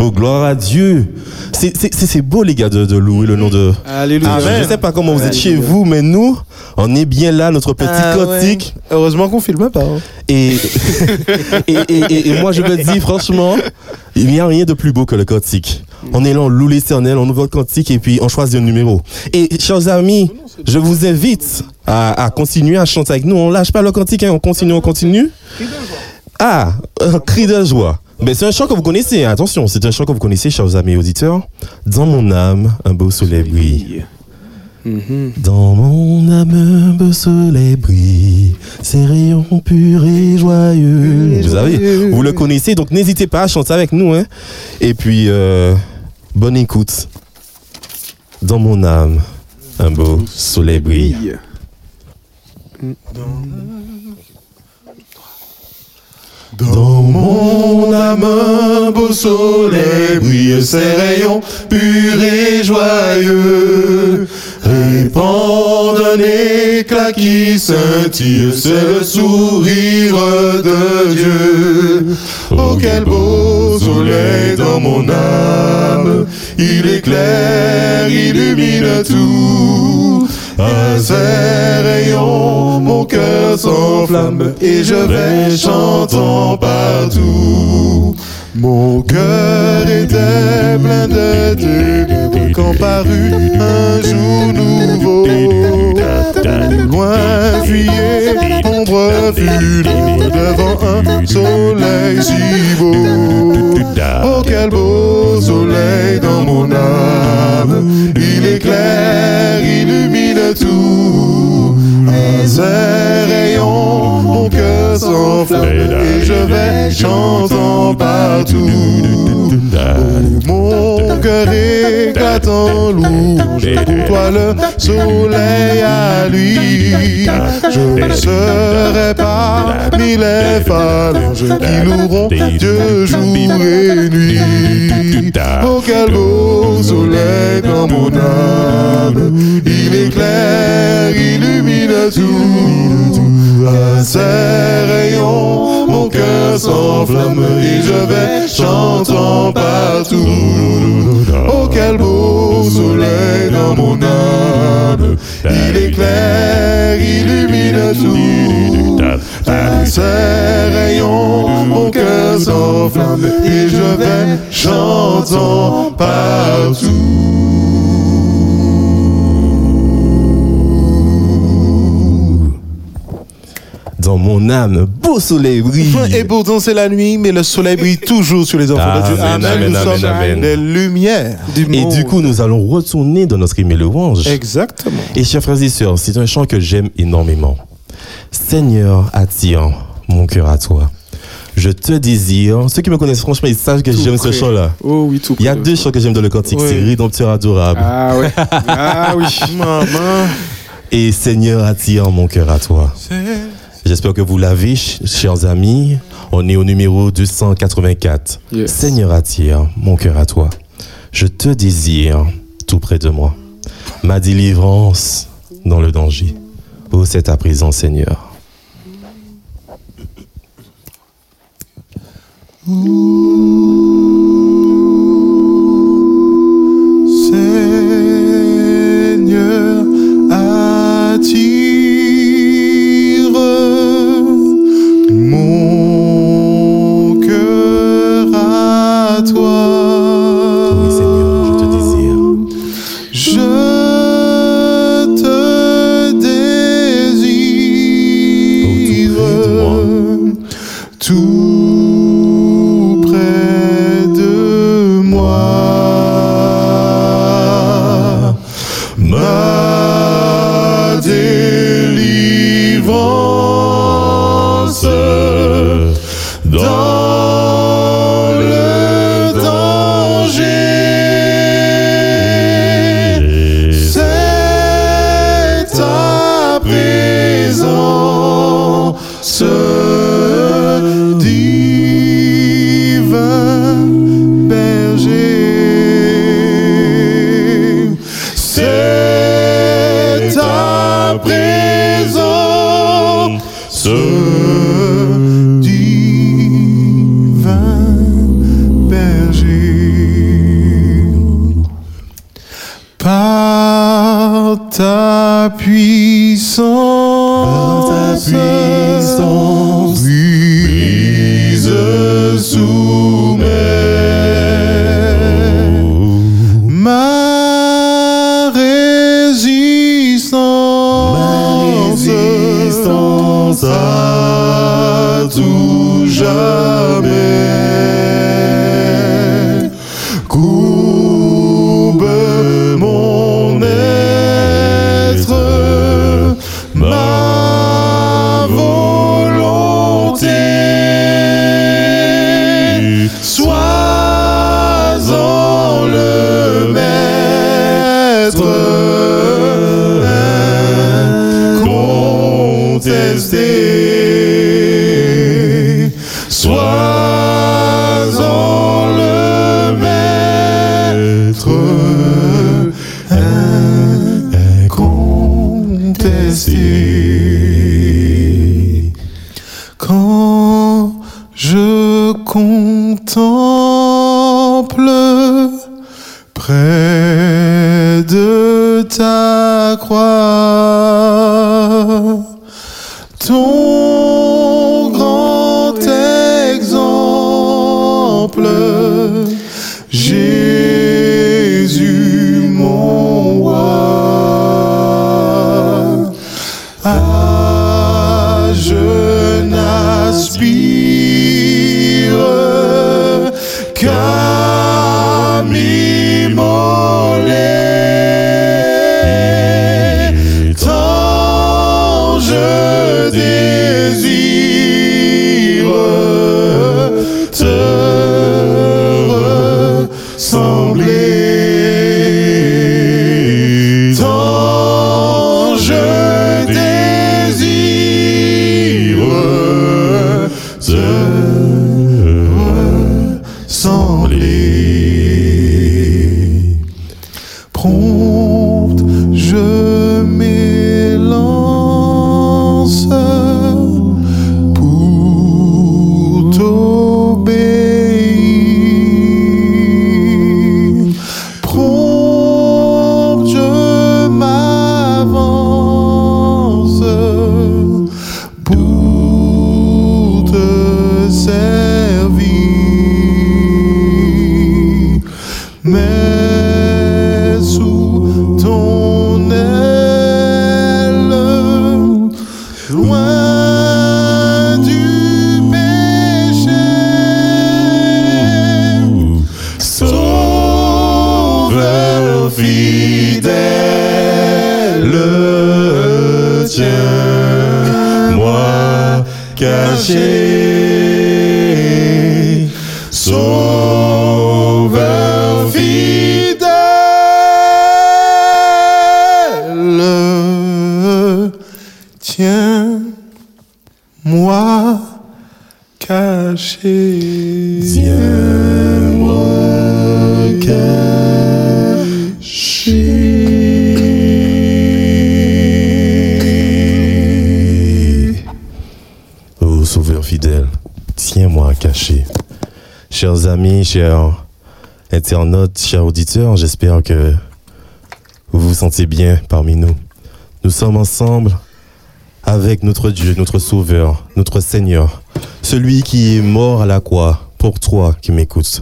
Oh, gloire à Dieu. C'est- beau, les gars, de, de louer le nom de. Alléluia. Je- Je Amen. sais pas comment vous êtes chez vous, mais nous, on est bien là, notre petit Ah ouais. cantique. Heureusement qu'on filme pas. hein. Et, et, et, et- et moi, je me dis, franchement, il n'y a rien de plus beau que le cantique. On est là, on loue l'éternel, on ouvre le cantique et puis on choisit un numéro. Et, chers amis, je vous invite à, à continuer à chanter avec nous. On lâche pas le cantique, hein, on continue, on continue. Ah, un cri de joie. Mais c'est un chant que vous connaissez, hein, attention, c'est un chant que vous connaissez, chers amis auditeurs. Dans mon âme, un beau soleil brille. Dans mon âme, un beau soleil brille, ses rayons purs et joyeux. Vous savez, vous le connaissez, donc n'hésitez pas à chanter avec nous. Hein. Et puis, euh, bonne écoute. Dans mon âme, un beau soleil brille. Dans mon âme, un beau soleil brille ses rayons purs et joyeux. Répandent un éclat qui scintille, c'est le sourire de Dieu. Oh, quel beau soleil dans mon âme, il éclaire, illumine tout. À ses rayons, mon cœur s'enflamme et je vais chantant partout. Mon cœur était plein de Dieu quand parut un jour nouveau. Au loin fuyait ombre fut devant un soleil si beau. Oh quel beau soleil dans mon âme, il éclaire, illumine tout. À ses rayons, mon cœur s'enflamme et je vais chantant mon cœur éclate en louange pour toi le soleil à lui. Je ne serai parmi les phalanges qui loueront Dieu jour et nuit. Oh quel beau soleil dans mon âme, il éclaire, illumine tout. À ses rayons, mon cœur s'enflamme et je vais chantant partout. Oh quel beau soleil dans mon âme, il éclaire, illumine tout. À ses rayons, mon cœur s'enflamme et je vais chantant partout. Dans mon âme, beau soleil brille. Et pourtant c'est la nuit, mais le soleil brille toujours sur les enfants de Dieu. Amen, Amen. amen, Nous amen, sommes amen. des lumières du Et du coup, nous allons retourner dans notre email louange. Exactement. Et chers frères et sœurs, c'est un chant que j'aime énormément. Seigneur, attire mon cœur à toi. Je te désire. Ceux qui me connaissent, franchement, ils savent que j'aime ce chant-là. Oh oui, tout Il y a près. deux chants que j'aime dans le cantique. Oui. C'est Rédempteur adorable. Ah ouais. Ah oui. Maman. Et Seigneur, attire mon cœur à toi. J'espère que vous l'avez, ch- chers amis. On est au numéro 284. Yes. Seigneur, attire mon cœur à toi. Je te désire tout près de moi. Ma délivrance dans le danger. Oh, c'est à présent, Seigneur. Seigneur, dans je désire amis, chers internautes, chers auditeurs, j'espère que vous vous sentez bien parmi nous. Nous sommes ensemble avec notre Dieu, notre Sauveur, notre Seigneur, celui qui est mort à la croix pour toi qui m'écoutes,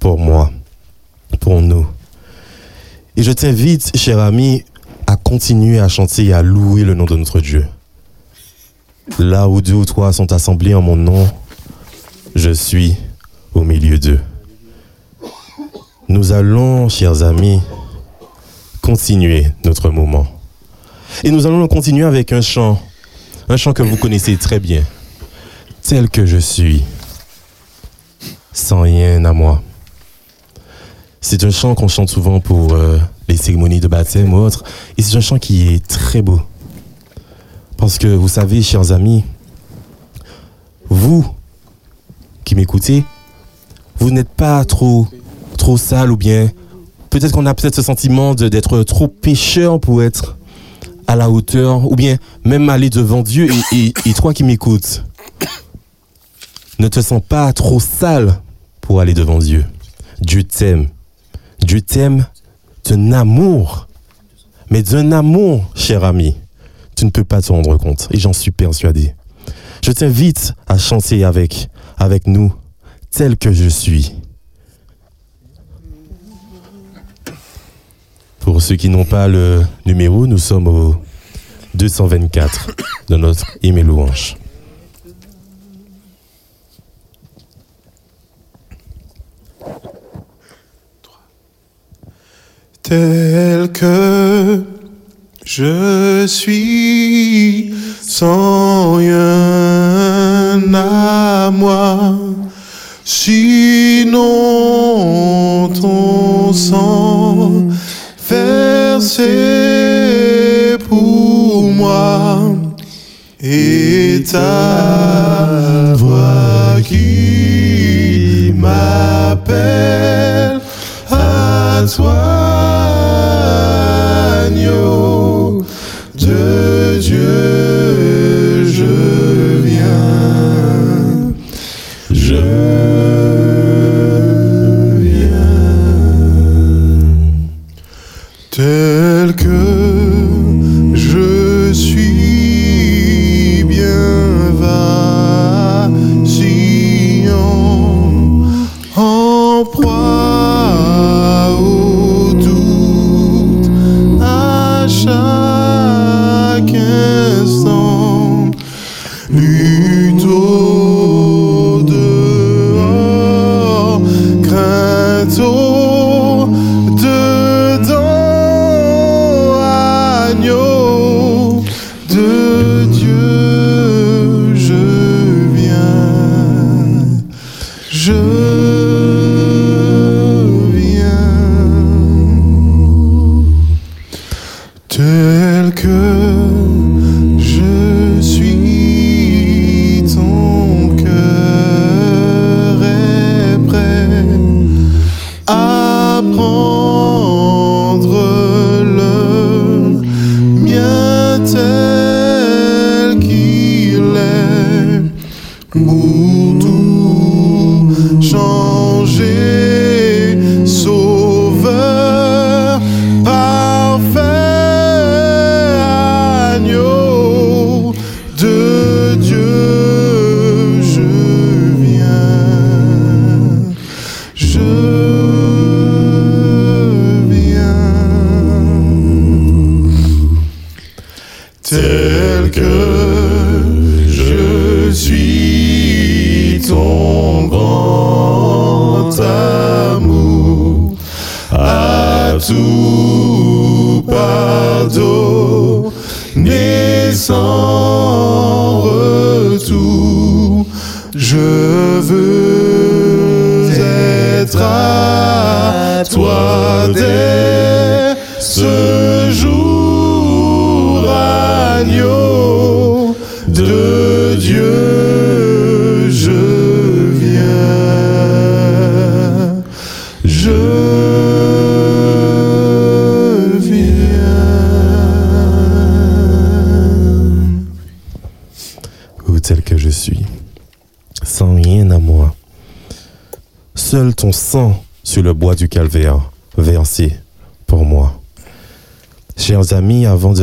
pour moi, pour nous. Et je t'invite, cher ami, à continuer à chanter et à louer le nom de notre Dieu. Là où deux ou trois sont assemblés en mon nom, je suis au milieu d'eux. Nous allons, chers amis, continuer notre moment. Et nous allons continuer avec un chant, un chant que vous connaissez très bien, tel que je suis, sans rien à moi. C'est un chant qu'on chante souvent pour euh, les cérémonies de baptême ou autres, et c'est un chant qui est très beau. Parce que vous savez, chers amis, vous qui m'écoutez, vous n'êtes pas trop, trop sale ou bien peut-être qu'on a peut-être ce sentiment d'être trop pécheur pour être à la hauteur ou bien même aller devant Dieu et, et- et toi qui m'écoutes, ne te sens pas trop sale pour aller devant Dieu. Dieu t'aime. Dieu t'aime d'un amour mais d'un amour, cher ami, tu ne peux pas te rendre compte, et j'en suis persuadé. Je t'invite à chanter avec, avec nous, tel que je suis. Pour ceux qui n'ont pas le numéro, nous sommes au 224 de notre hymne et louange. tel que je suis, sans rien à moi, sinon ton sang versé pour moi et ta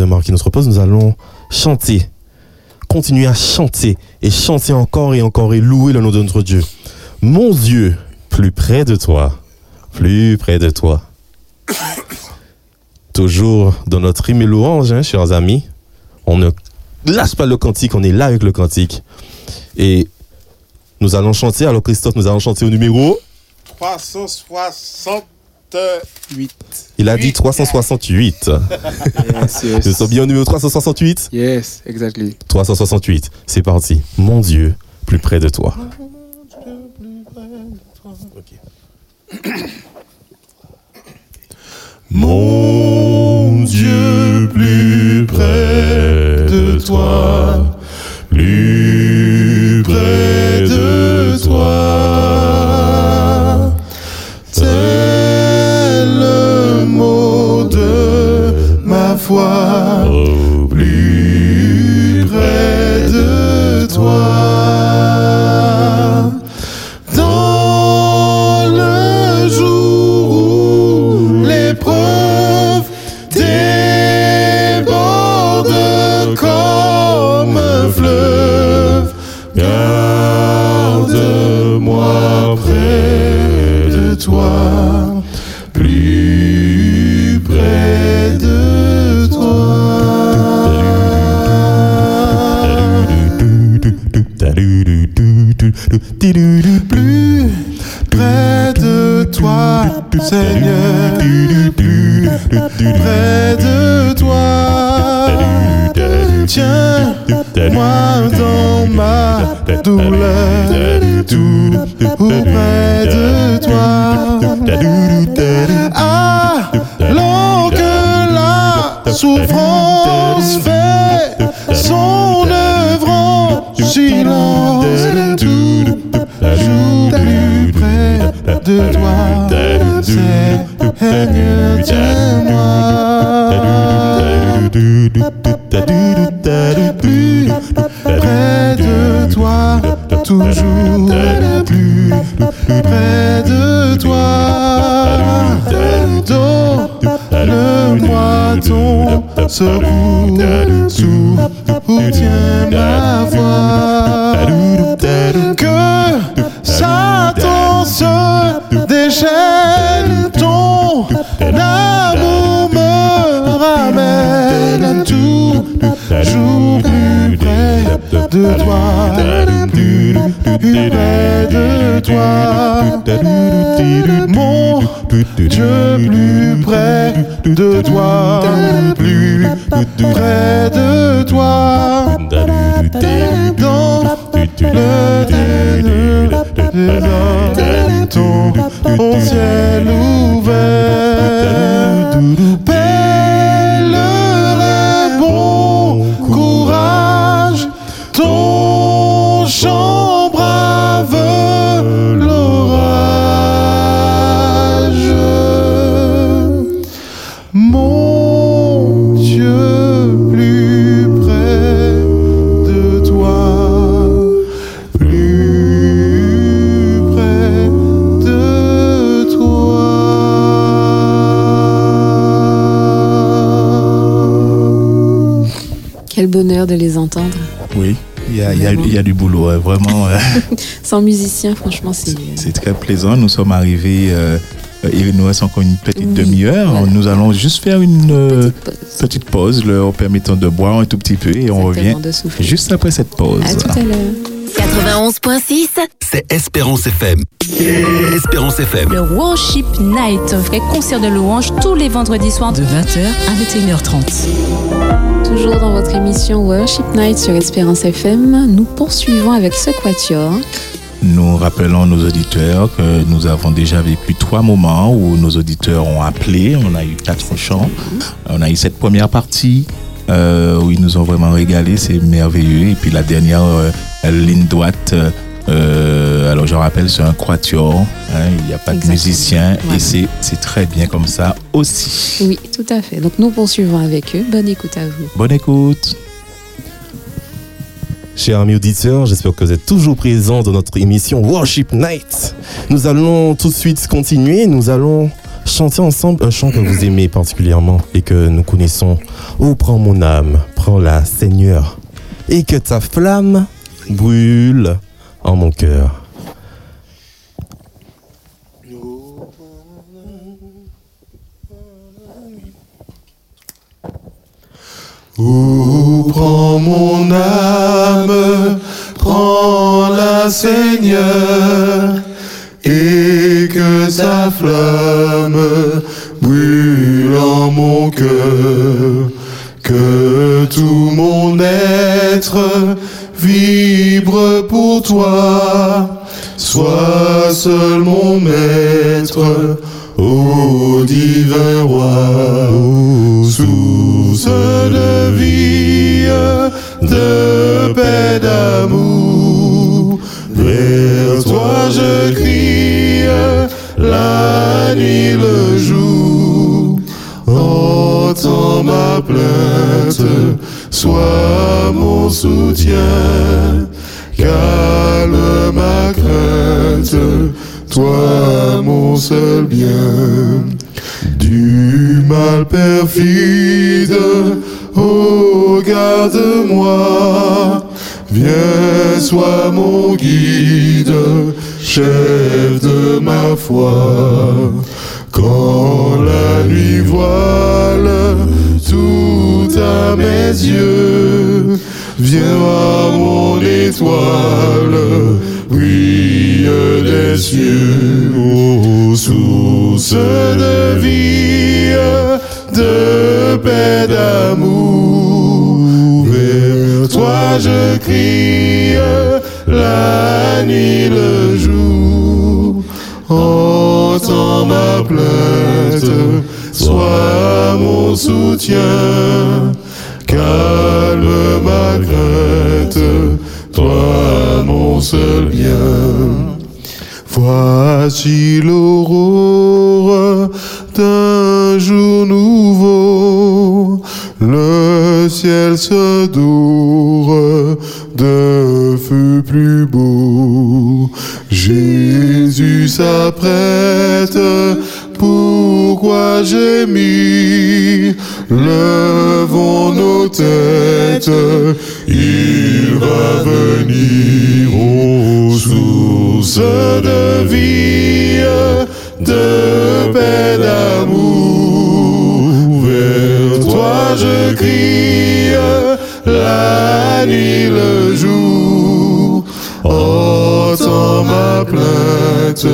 de marquer notre pause, nous allons chanter, continuer à chanter et chanter encore et encore et louer le nom de notre Dieu. Mon Dieu, plus près de toi, plus près de toi. Toujours dans notre hymne et louange, hein, chers amis, on ne lâche pas le cantique, on est là avec le cantique. Et nous allons chanter, alors Christophe, nous allons chanter au numéro, 368. il a dit 368. Yes, yes. Nous sommes bien au numéro 368 Yes, exactly. 368, c'est parti. Mon Dieu, plus près de toi. Mon Dieu, plus près de toi, foi, Plus près de toi, Seigneur. Plus près de toi. Tiens, moi dans ma douleur, tout auprès de toi. Alors que la souffrance fait son œuvre en silence, près de toi, Seigneur, tiens-moi. Plus près de toi, toujours plus près de toi. Donne-moi ton secours, de toi, près de toi. Mon Dieu, plus près de toi, plus près de toi. Dans le ciel ouvert. De les entendre. Oui, il y a, il y a- il y a du boulot, hein, vraiment. euh, Sans musicien, franchement, c'est. C'est très plaisant. Nous sommes arrivés. Euh, il nous reste encore une petite Oui, demi-heure. voilà. Nous allons juste faire une euh, pause. petite pause, leur permettant de boire un tout petit peu et on Exactement, revient juste après cette pause. À tout à l'heure. 91.6, C'est Espérance FM. Espérance FM. Le Worship Night, vrai concert de louanges tous les vendredis soirs De 20h à 21h30. Toujours dans votre émission Worship Night sur Espérance FM, nous poursuivons avec ce quatuor. Nous rappelons nos auditeurs que nous avons déjà vécu trois moments où nos auditeurs ont appelé. On a eu quatre chants. On a eu cette première partie euh, où ils nous ont vraiment régalé. C'est merveilleux. Et puis la dernière euh, ligne droite. euh, alors je rappelle, c'est un quatuor. hein, il n'y a pas de musicien. Voilà. Et c'est c'est très bien comme ça aussi. Oui, tout à fait. Donc nous poursuivons avec eux. Bonne écoute à vous. Bonne écoute. Chers amis auditeurs, j'espère que vous êtes toujours présents dans notre émission Worship Night. Nous allons tout de suite continuer. Nous allons chanter ensemble un chant que vous aimez particulièrement et que nous connaissons. Oh, prends mon âme, prends-la, Seigneur, et que ta flamme brûle en mon cœur. Oh, prends mon âme, prends-la Seigneur, et que sa flamme brûle en mon cœur, que tout mon être vibre pour toi, sois seul mon maître, ô divin roi, de vie, de paix, d'amour. Vers toi je crie, la nuit, le jour. Entends ma plainte, sois mon soutien. Calme ma crainte, toi mon seul bien. Mal perfide, oh garde-moi, viens sois mon guide, chef de ma foi. Quand la nuit voile tout à mes yeux, viens mon étoile, brille des cieux, ô source de vie, de paix, d'amour. Vers toi je crie, la nuit, le jour. Entends ma plainte, sois mon soutien. Calme ma crainte, toi seul bien. Voici l'aurore d'un jour nouveau, le ciel se dore de feu plus beau. Jésus s'apprête, pourquoi j'ai mis Levons nos têtes, il va venir aux sources de vie, de paix, d'amour. Vers toi je crie, la nuit, le jour. Entends ma plainte,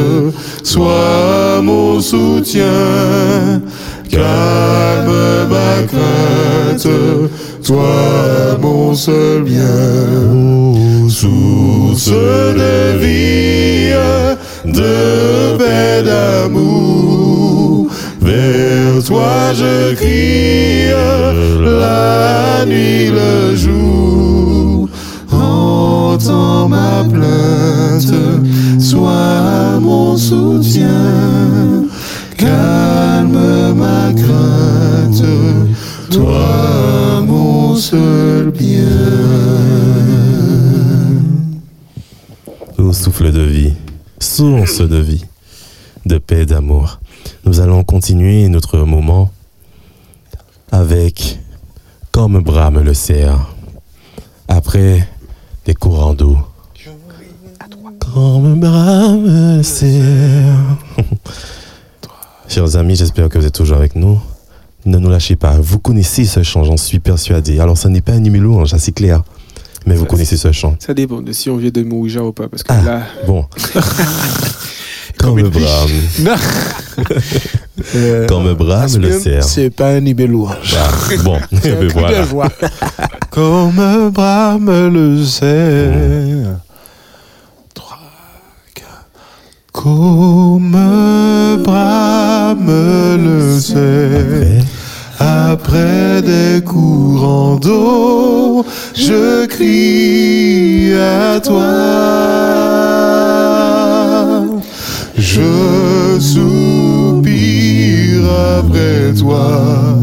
sois mon soutien. Calme ma crainte, toi mon seul bien. Source de vie, de paix, d'amour. Vers toi je crie, la nuit, le jour. Entends ma plainte, sois mon soutien. Calme ma crainte, toi seul bien. Souffle de vie, source de vie, de paix, d'amour. Nous allons continuer notre moment avec Comme brame le cerf, après des courants d'eau. Comme brame le cerf. Chers amis, j'espère que vous êtes toujours avec nous. Ne nous lâchez pas. Vous connaissez ce chant, j'en suis persuadé. Alors, ce n'est pas un numéro, hein, c'est clair. Mais vous connaissez ce chant. Ça dépend de si on vient de Mouija ou pas. Parce que Ah, là. bon. Comme brame. Non. Comme brame le cerf. C'est pas un nibelou. Ah, bon, un voilà. Comme brame le cerf. Trois, quatre. Comme brame le cerf. Après des courants d'eau, je crie à toi. Je soupire après toi,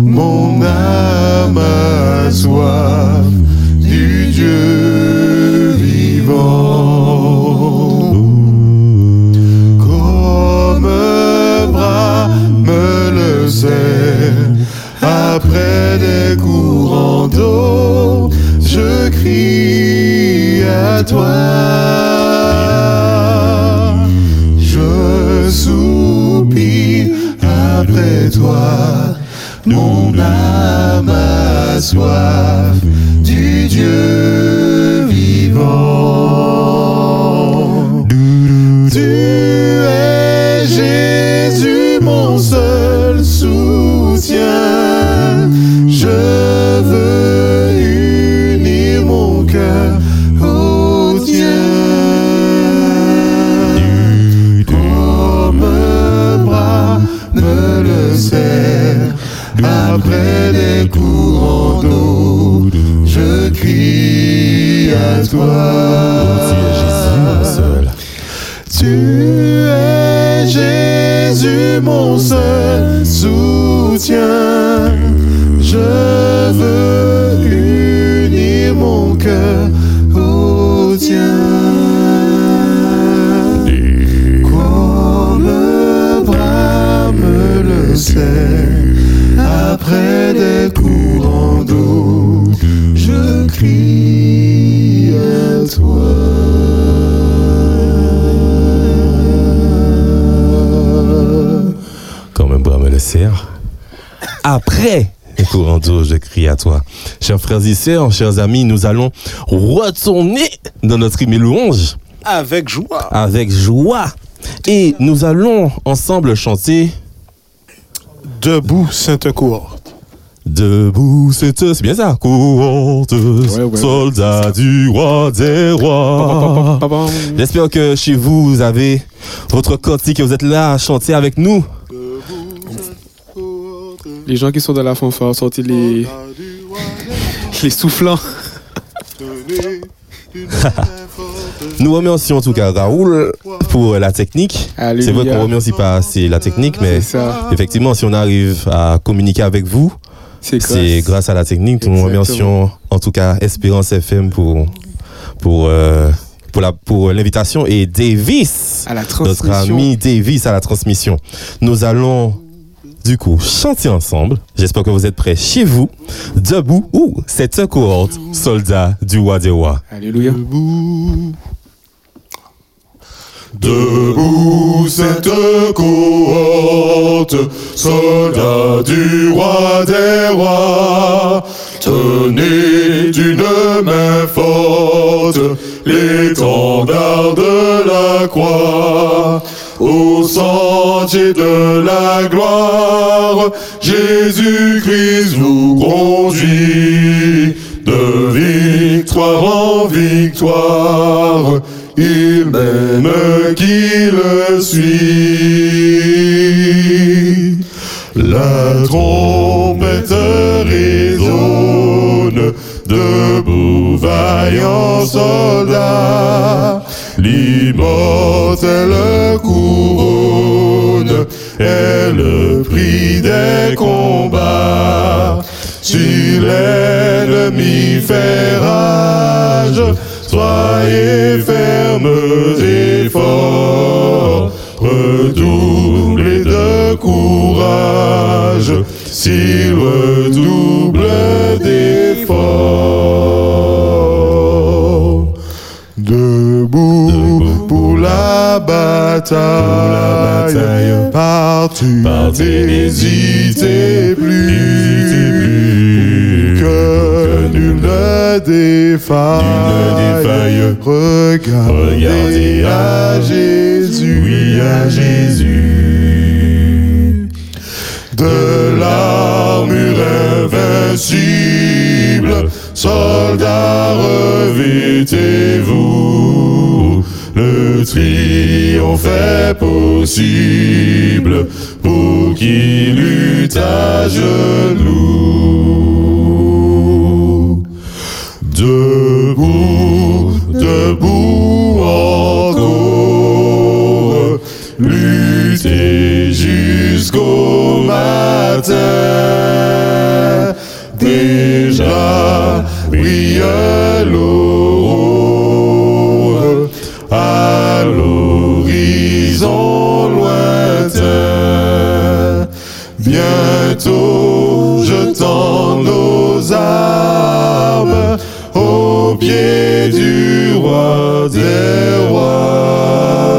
mon âme a soif toi. Je soupire après toi, mon âme a soif du Dieu frères et sœurs, chers amis, nous allons retourner dans notre hymne louange Avec joie. avec joie. Et nous allons ensemble chanter Debout, Sainte Cour. Debout, c'est c'est bien ça. Courante, ouais. soldat du roi des rois. J'espère que chez vous, vous avez votre cantique et vous êtes là à chanter avec nous. Les gens qui sont dans la fanfare, sortez les. Les soufflants. Nous remercions en tout cas Raoul pour la technique. Alléluia. C'est vrai qu'on remercie pas assez la technique, mais effectivement, si on arrive à communiquer avec vous, C'est c'est grâce. grâce à la technique. Nous remercions en tout cas Espérance FM pour, pour, euh, pour, la, pour l'invitation et Davis, À la notre ami Davis à la transmission. Nous allons du coup chanter ensemble. J'espère que vous êtes prêts chez vous, debout ou cette cohorte, soldat du roi des rois. Alléluia. Debout cette cohorte, soldats du roi des rois, tenez d'une main forte l'étendard de la croix. Au sentier de la gloire, Jésus-Christ vous conduit de victoire en victoire. Il mène qui le suit. La trompette résonne, debout vaillant soldat. L'immortelle couronne est le prix des combats. Si l'ennemi fait rage, soyez fermes et forts, redoublez de courage, s'il redouble la bataille, partez, n'hésitez plus, que nul ne défaille, regardez, à Jésus, oui à Jésus, de l'armure invincible, soldats revêtez-vous, le triomphe est possible pour qui lutte à genoux. Debout, debout encore, luttez jusqu'au matin. Déjà brille l'aurore Bientôt je tends nos armes au pied du roi des rois.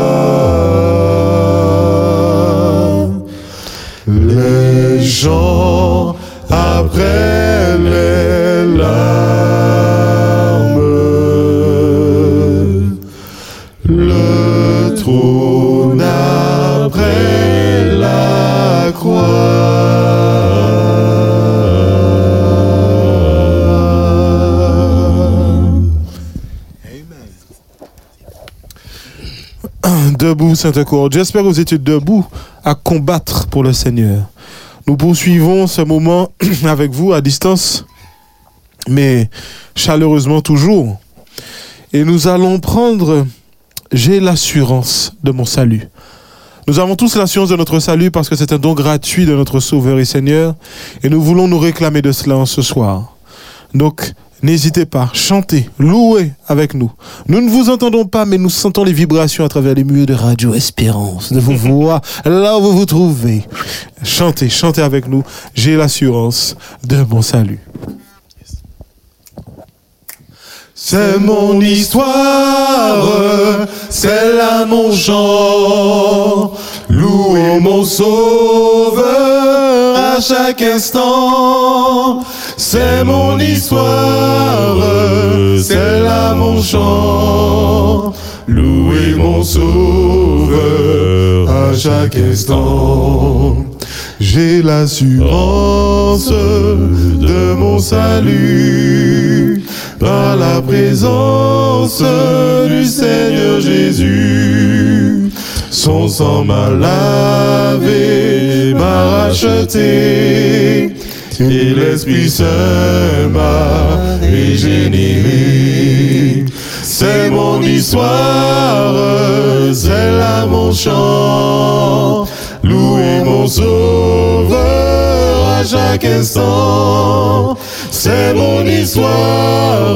Debout, Sainte Cour. J'espère que vous étiez debout à combattre pour le Seigneur. Nous poursuivons ce moment avec vous à distance, mais chaleureusement toujours. Et nous allons prendre J'ai l'assurance de mon salut. Nous avons tous l'assurance de notre salut parce que c'est un don gratuit de notre Sauveur et Seigneur. Et nous voulons nous réclamer de cela en ce soir. Donc, n'hésitez pas, chantez, louez avec nous. Nous ne vous entendons pas, mais nous sentons les vibrations à travers les murs de Radio Espérance, de vos voix, là où vous vous trouvez. Chantez, chantez avec nous. J'ai l'assurance de mon salut. C'est mon histoire, c'est là mon chant. Louez mon sauveur à chaque instant. C'est mon histoire, c'est là mon chant. louer mon sauveur à chaque instant. J'ai l'assurance de mon salut par la présence du Seigneur Jésus. Son sang m'a lavé, m'a racheté, et l'Esprit Saint m'a régénéré. C'est mon histoire, c'est là mon chant. Louer mon sauveur à chaque instant. C'est mon histoire,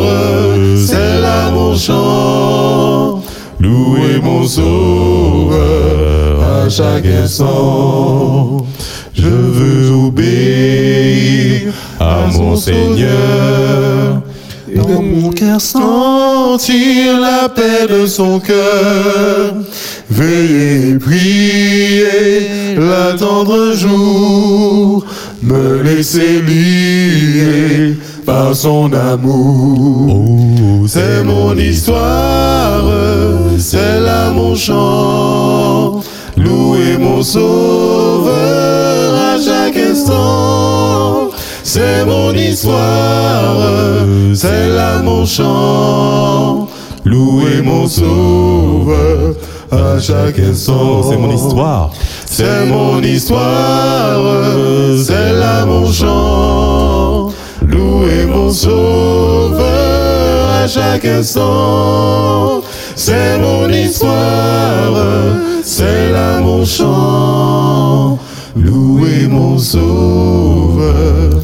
c'est là mon chant. Louer mon sauveur à chaque instant. Je veux obéir à mon Seigneur. Dans mon cœur sentir la paix de son cœur. Veiller, prier, l'attendre jour, me laisser lier par son amour. C'est mon histoire, c'est là mon chant. Louer mon sauveur à chaque instant. C'est mon histoire, c'est là mon chant. Louer mon sauveur à chaque instant. C'est mon histoire. C'est mon histoire, c'est là mon chant. Louer mon sauveur à chaque instant. C'est mon histoire, c'est là mon chant. Louer mon sauveur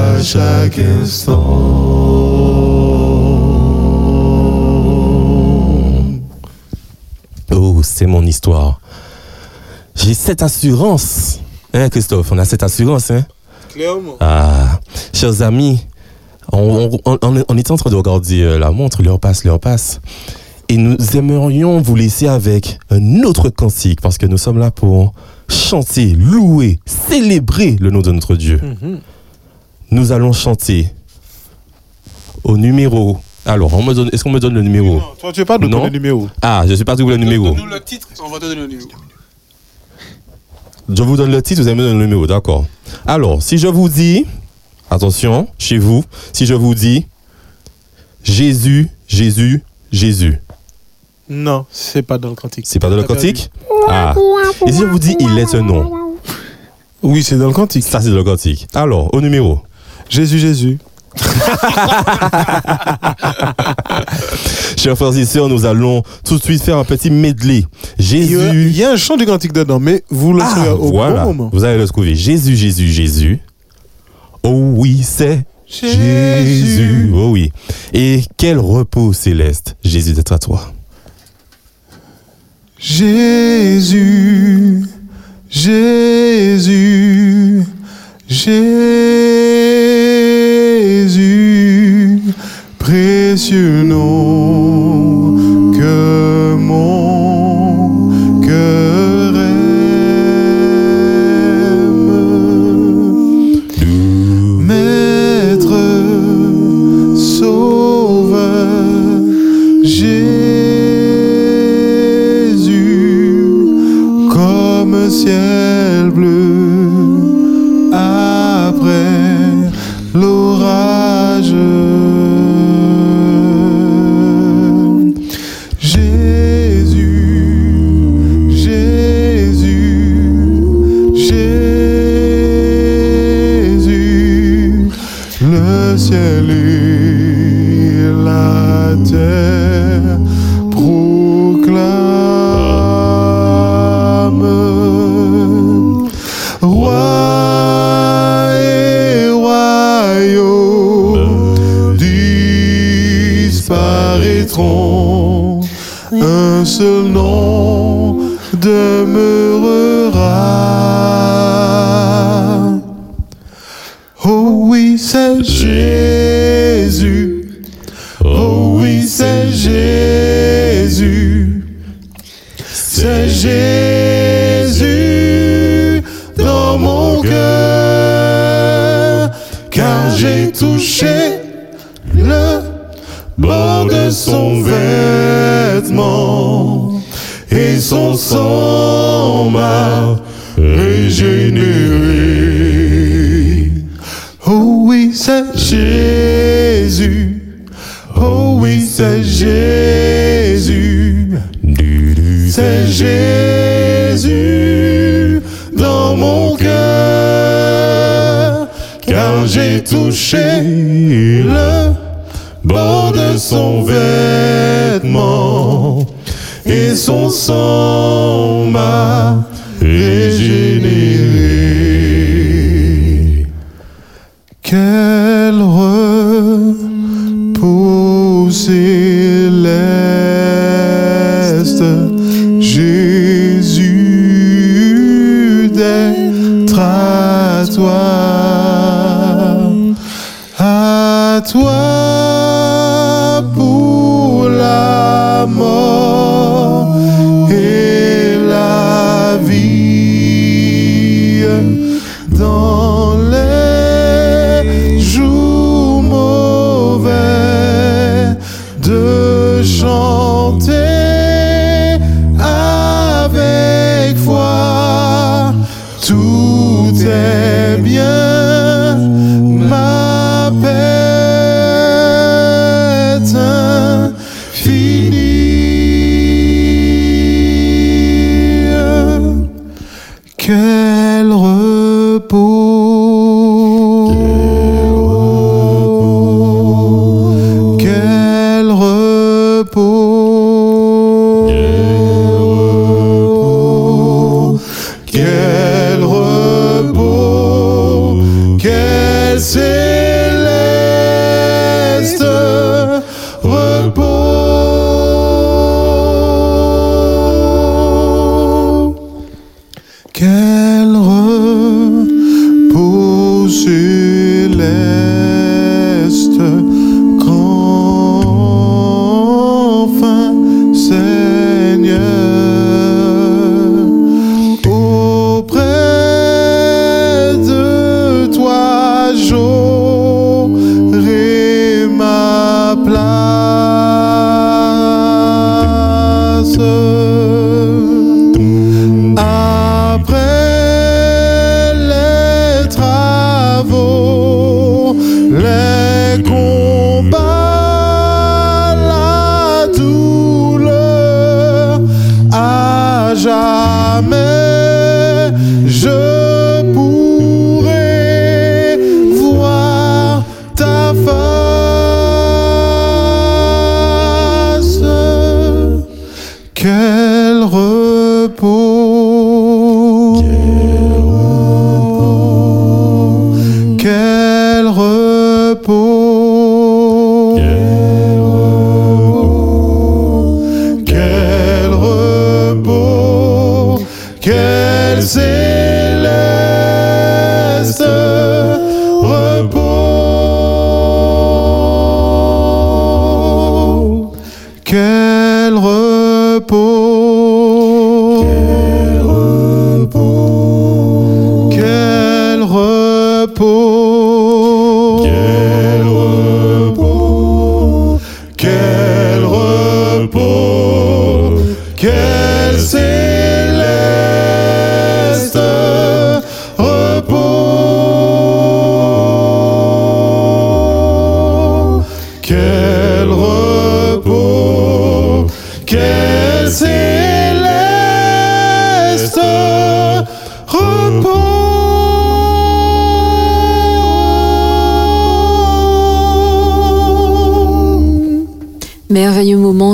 à chaque instant. Oh, c'est mon histoire. J'ai cette assurance. Hein, Christophe, on a cette assurance, hein? Clairement. Ah, chers amis, on, on- on- on est en train de regarder euh, la montre, l'heure passe, l'heure passe. Et nous aimerions vous laisser avec un autre cantique parce que nous sommes là pour chanter, louer, célébrer le nom de notre Dieu. Nous allons chanter au numéro. Alors, on me donne- est-ce qu'on me donne le numéro? Toi, tu n'es pas de Non? le numéro. Ah, je ne sais pas trouver le numéro. Nous le titre, on va te donner le numéro. Je vous donne le titre, vous allez me donner le numéro, d'accord. Alors, si je vous dis, attention, chez vous, si je vous dis Jésus, Jésus, Jésus, Non, c'est pas dans le cantique. c'est pas dans le cantique? Ah. Et si je vous dis il est un nom? Oui, c'est dans le cantique. Ça, c'est dans le cantique. Alors, au numéro. Jésus, Jésus. Chers frères et sœurs, nous allons tout de suite faire un petit medley. Il y, a, Jésus. il y a un chant du cantique dedans, mais vous le Ah, saurez au voilà. bon moment. Vous allez le trouver. Jésus, Jésus, Jésus. Oh oui, c'est Jésus. Oh oui. Et quel repos céleste, Jésus, d'être à toi. Jésus, Jésus, Jésus, précieux nom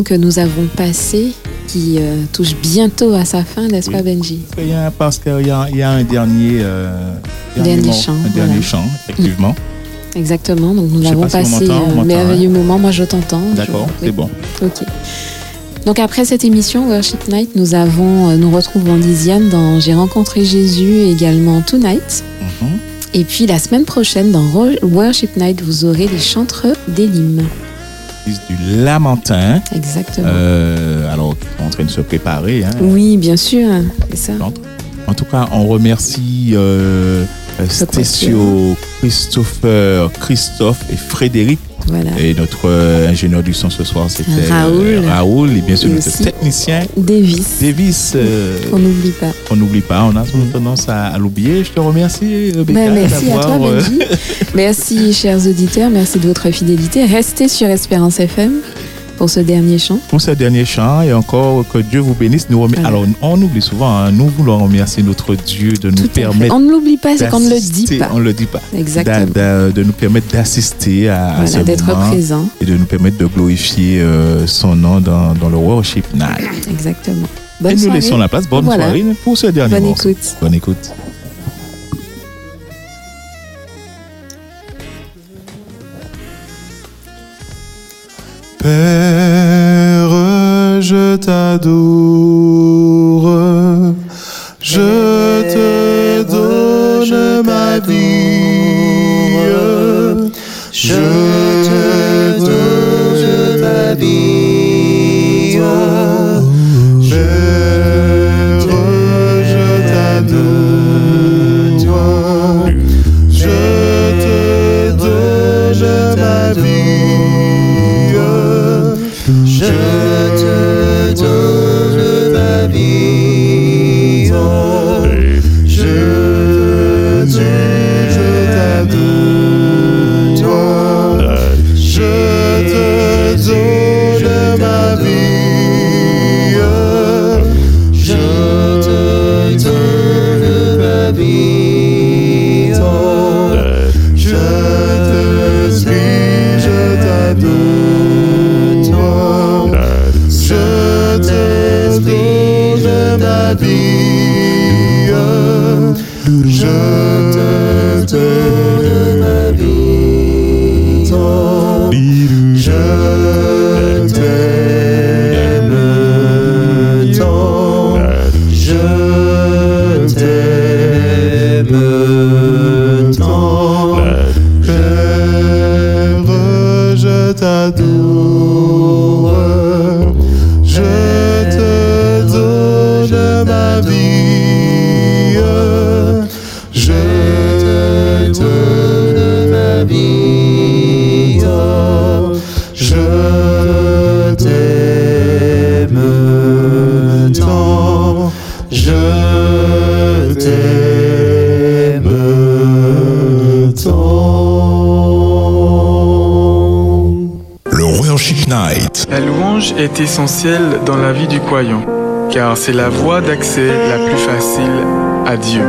que nous avons passé qui euh, touche bientôt à sa fin, n'est-ce pas Benji? Il y a- parce qu'il y a, il y a un dernier, euh, Dernier chant, un dernier voilà. chant, effectivement. Exactement, donc nous avons pas passé un m'entend, merveilleux moment, moi je t'entends. je- D'accord, oui. c'est bon. Ok. Donc après cette émission Worship Night, nous avons, euh, nous retrouvons Lisiane dans J'ai rencontré Jésus également Tonight. Mhm. Et puis la semaine prochaine dans Worship Night, vous aurez les chantres d'Elim. Du Lamentin. Exactement. Euh, alors, ils sont en train de se préparer. hein. Oui, bien sûr, ça. En tout cas, on remercie euh, euh, Stécio, Christopher, Christophe et Frédéric. Voilà. Et notre euh, ingénieur du son ce soir, c'était euh, Raoul. Raoul et bien sûr Et notre technicien Davis. Davis. euh, On n'oublie pas. on n'oublie pas, on a tendance à, à l'oublier. Je te remercie, Ben, merci à toi, Benji. merci, chers auditeurs. Merci de votre fidélité. Restez sur Espérance FM pour ce dernier chant. pour ce dernier chant et encore que Dieu vous bénisse. Nous remer- Alors, on oublie souvent, hein, nous voulons remercier notre Dieu de nous Tout à permettre. On ne l'oublie pas, c'est qu'on ne le dit pas. On ne le dit pas. Exactement. De nous permettre d'assister à, à Voilà, ce d'être moment présent. Et de nous permettre de glorifier euh, son nom dans, dans le worship night. Exactement. et Bonne nous soirée. laissons la place. Bonne Voilà. soirée pour ce dernier Bonne morceau. écoute. Bonne écoute. T'adore, je te donne ma vie, je te donne ma vie. Louange est essentielle dans la vie du croyant, car c'est la voie d'accès la plus facile à Dieu.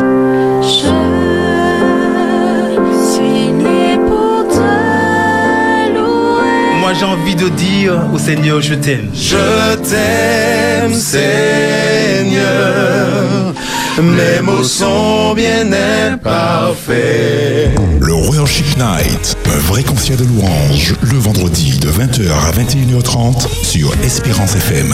Moi j'ai envie de dire au Seigneur je t'aime. Je t'aime, Seigneur. Mes mots sont bien imparfaits. Le Worship Night. Vrai concert de louange le vendredi de 20h à 21h30 sur Espérance FM.